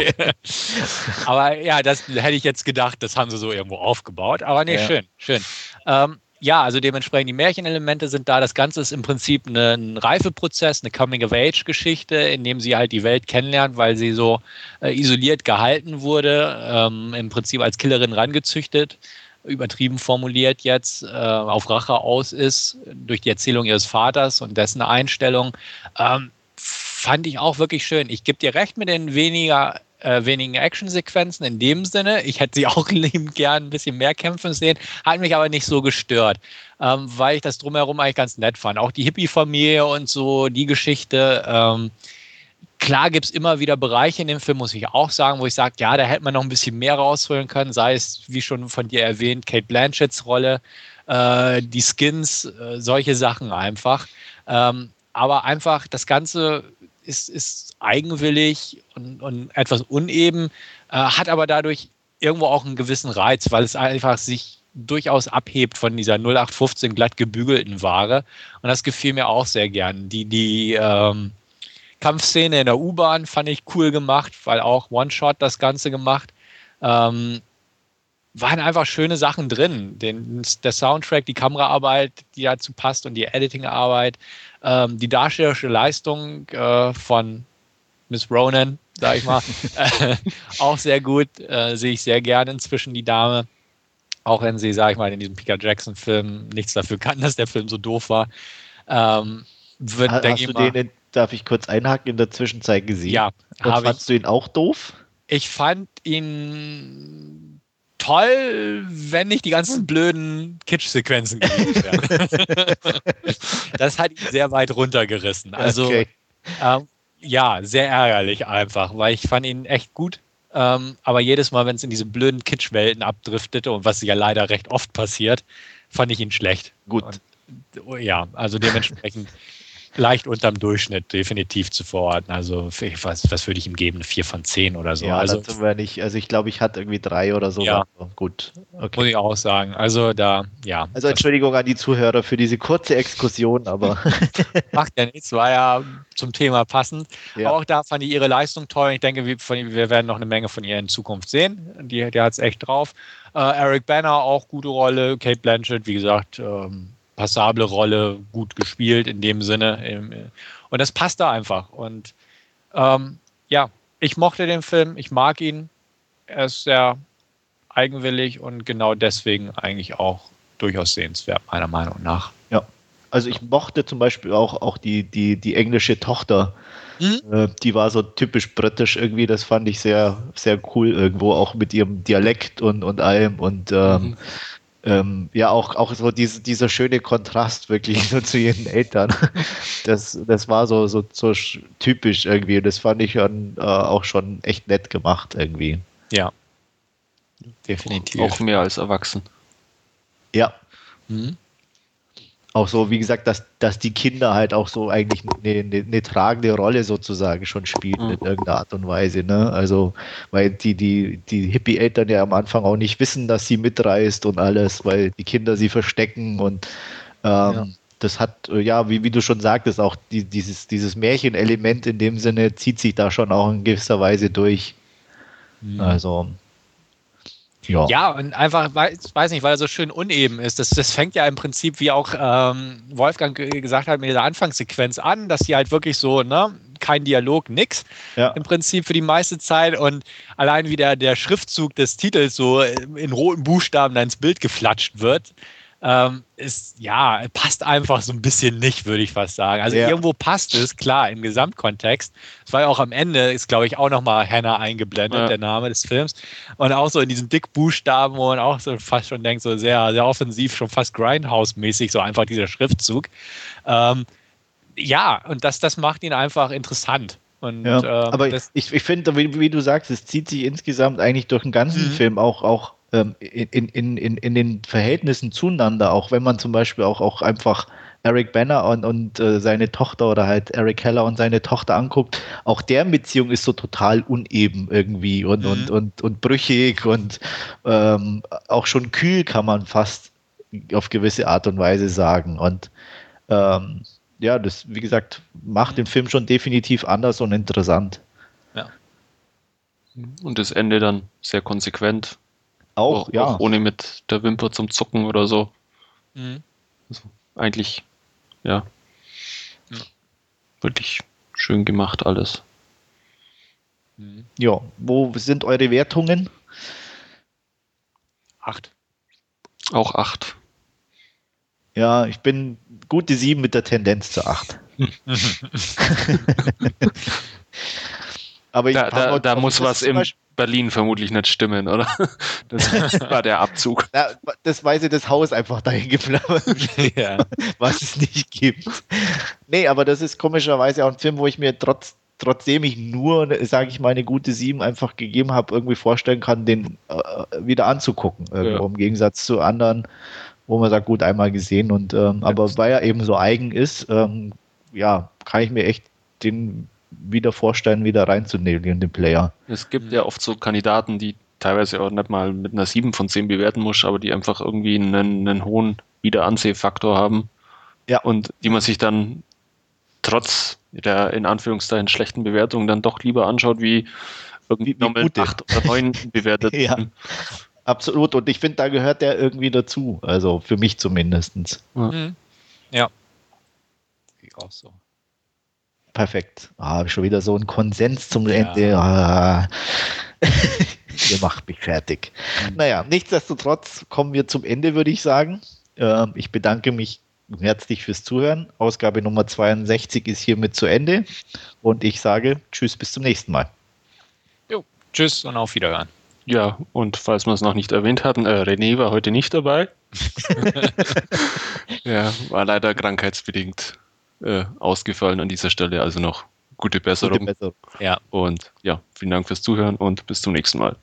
Aber ja, das hätte ich jetzt gedacht, das haben sie so irgendwo aufgebaut. Aber nee, ja. schön, schön. Ähm, ja, also dementsprechend die Märchenelemente sind da. Das Ganze ist im Prinzip ein Reifeprozess, eine Coming-of-Age-Geschichte, in dem sie halt die Welt kennenlernt, weil sie so äh, isoliert gehalten wurde, ähm, im Prinzip als Killerin rangezüchtet, übertrieben formuliert jetzt, äh, auf Rache aus ist durch die Erzählung ihres Vaters und dessen Einstellung. Ähm, fand ich auch wirklich schön. Ich gebe dir recht mit den weniger äh, wenigen Actionsequenzen in dem Sinne. Ich hätte sie auch liebend gern ein bisschen mehr kämpfen sehen, hat mich aber nicht so gestört, ähm, weil ich das drumherum eigentlich ganz nett fand. Auch die Hippie-Familie und so, die Geschichte. Ähm, klar gibt es immer wieder Bereiche in dem Film, muss ich auch sagen, wo ich sage, ja, da hätte man noch ein bisschen mehr rausholen können, sei es, wie schon von dir erwähnt, Kate Blanchetts Rolle, äh, die Skins, äh, solche Sachen einfach. Ähm, aber einfach das Ganze ist, ist eigenwillig und, und etwas uneben, äh, hat aber dadurch irgendwo auch einen gewissen Reiz, weil es einfach sich durchaus abhebt von dieser 0815 glatt gebügelten Ware. Und das gefiel mir auch sehr gern. Die, die ähm, Kampfszene in der U-Bahn fand ich cool gemacht, weil auch One-Shot das Ganze gemacht. Ähm, waren einfach schöne Sachen drin. Den, der Soundtrack, die Kameraarbeit, die dazu passt und die Editingarbeit, ähm, die darstellerische Leistung äh, von Miss Ronan, sag ich mal, äh, auch sehr gut. Äh, sehe ich sehr gerne inzwischen die Dame. Auch wenn sie, sag ich mal, in diesem Peter Jackson-Film nichts dafür kann, dass der Film so doof war. Ähm, wird, Hast du mal, den, darf ich kurz einhaken, in der Zwischenzeit gesehen? Ja. Und fandst ich, du ihn auch doof? Ich fand ihn toll, wenn nicht die ganzen blöden Kitsch-Sequenzen gewesen wären. das hat ihn sehr weit runtergerissen. Also, okay. ähm, ja, sehr ärgerlich einfach, weil ich fand ihn echt gut. Ähm, aber jedes Mal, wenn es in diese blöden Kitsch-Welten abdriftete und was ja leider recht oft passiert, fand ich ihn schlecht. Gut. Und, ja, also dementsprechend leicht unterm Durchschnitt definitiv zu verorten. Also was, was würde ich ihm geben? Vier von zehn oder so. Ja, also das wir nicht. Also ich glaube, ich hatte irgendwie drei oder so. Ja. Gut. Okay. Muss ich auch sagen. Also da, ja. Also Entschuldigung an die Zuhörer für diese kurze Exkursion, aber. Macht ja nichts, war ja zum Thema passend. Ja. Auch da fand ich ihre Leistung toll. Ich denke, wir, wir werden noch eine Menge von ihr in Zukunft sehen. Die, die hat es echt drauf. Äh, Eric Banner auch gute Rolle. Kate Blanchett, wie gesagt, ähm, passable Rolle, gut gespielt in dem Sinne. Und das passt da einfach. Und ähm, ja, ich mochte den Film, ich mag ihn. Er ist sehr eigenwillig und genau deswegen eigentlich auch durchaus sehenswert, meiner Meinung nach. Ja. Also ich mochte zum Beispiel auch, auch die, die, die englische Tochter. Mhm. Äh, die war so typisch britisch irgendwie, das fand ich sehr, sehr cool irgendwo, auch mit ihrem Dialekt und, und allem. Und ähm, mhm ähm, ja auch, auch so diese, dieser schöne Kontrast wirklich so zu ihren Eltern. Das, das war so, so, so typisch irgendwie und das fand ich dann äh, auch schon echt nett gemacht irgendwie. Ja. Definitiv. Auch mehr als erwachsen. Ja. Mhm auch so, wie gesagt, dass, dass die Kinder halt auch so eigentlich eine, eine, eine tragende Rolle sozusagen schon spielen mhm. in irgendeiner Art und Weise. Ne? Also, weil die, die, die Hippie-Eltern ja am Anfang auch nicht wissen, dass sie mitreist und alles, weil die Kinder sie verstecken und ähm, ja. das hat, ja, wie, wie du schon sagtest, auch die, dieses, dieses Märchenelement in dem Sinne zieht sich da schon auch in gewisser Weise durch. Mhm. Also, ja. ja, und einfach, weiß, weiß nicht, weil er so schön uneben ist. Das, das fängt ja im Prinzip, wie auch ähm, Wolfgang gesagt hat, mit der Anfangssequenz an, dass die halt wirklich so, ne, kein Dialog, nix. Ja. Im Prinzip für die meiste Zeit. Und allein wie der, der Schriftzug des Titels so in roten Buchstaben dann ins Bild geflatscht wird, ähm, ist, ja, passt einfach so ein bisschen nicht, würde ich fast sagen. Also ja. irgendwo passt es, klar, im Gesamtkontext. Es war ja auch am Ende, ist glaube ich auch nochmal Hannah eingeblendet, ja. der Name des Films. Und auch so in diesen Dickbuchstaben, wo man auch so fast schon denkt, so sehr, sehr offensiv, schon fast Grindhouse-mäßig, so einfach dieser Schriftzug. Ähm, ja, und das, das macht ihn einfach interessant. Und, ja, ähm, aber ich, ich finde, wie, wie, du sagst, es zieht sich insgesamt eigentlich durch den ganzen mhm. Film auch, auch ähm, in, in, in, in den Verhältnissen zueinander, auch wenn man zum Beispiel auch, auch einfach Eric Banner und, und äh, seine Tochter oder halt Eric Heller und seine Tochter anguckt, auch deren Beziehung ist so total uneben irgendwie und, mhm. und, und, und brüchig und ähm, auch schon kühl kann man fast auf gewisse Art und Weise sagen. Und ähm, ja, das, wie gesagt, macht den Film schon definitiv anders und interessant. Ja. Und das Ende dann sehr konsequent. Auch, auch ja. Auch ohne mit der Wimper zum Zucken oder so. Mhm. Also eigentlich, ja. ja. Wirklich schön gemacht alles. Mhm. Ja, wo sind eure Wertungen? Acht. Auch acht. Ja, ich bin gute sieben mit der Tendenz zu acht. Aber da, da, da muss was im Berlin vermutlich nicht stimmen, oder? Das war der Abzug. Na, das weise das Haus einfach dahin geflammert, ja. was es nicht gibt. Nee, aber das ist komischerweise auch ein Film, wo ich mir trotz, trotzdem ich nur, sage ich mal, eine gute sieben einfach gegeben habe, irgendwie vorstellen kann, den äh, wieder anzugucken. Ja. Im Gegensatz zu anderen, wo man sagt, gut, einmal gesehen und ähm, aber weil er eben so eigen ist, ähm, ja, kann ich mir echt den wieder vorstellen, wieder reinzunehmen in den Player. Es gibt ja oft so Kandidaten, die teilweise auch nicht mal mit einer 7 von 10 bewerten muss, aber die einfach irgendwie einen, einen hohen Wiederansehfaktor haben. Ja. Und die man sich dann trotz der in Anführungszeichen schlechten Bewertung dann doch lieber anschaut, wie irgendwie nochmal 8 oder 9 bewertet. ja. Absolut. Und ich finde, da gehört der irgendwie dazu. Also für mich zumindest. Ja. Mhm. ja. Ich auch so. Perfekt. Ah, schon wieder so ein Konsens zum ja. Ende. Ah. Ihr macht mich fertig. Mhm. Naja, nichtsdestotrotz kommen wir zum Ende, würde ich sagen. Ähm, ich bedanke mich herzlich fürs Zuhören. Ausgabe Nummer 62 ist hiermit zu Ende. Und ich sage Tschüss, bis zum nächsten Mal. Jo, tschüss und auf Wiederhören. Ja, und falls wir es noch nicht erwähnt hatten, äh, René war heute nicht dabei. ja, war leider krankheitsbedingt äh, ausgefallen an dieser Stelle. Also noch gute Besserung. Gute Besserung. Ja. Und ja, vielen Dank fürs Zuhören und bis zum nächsten Mal.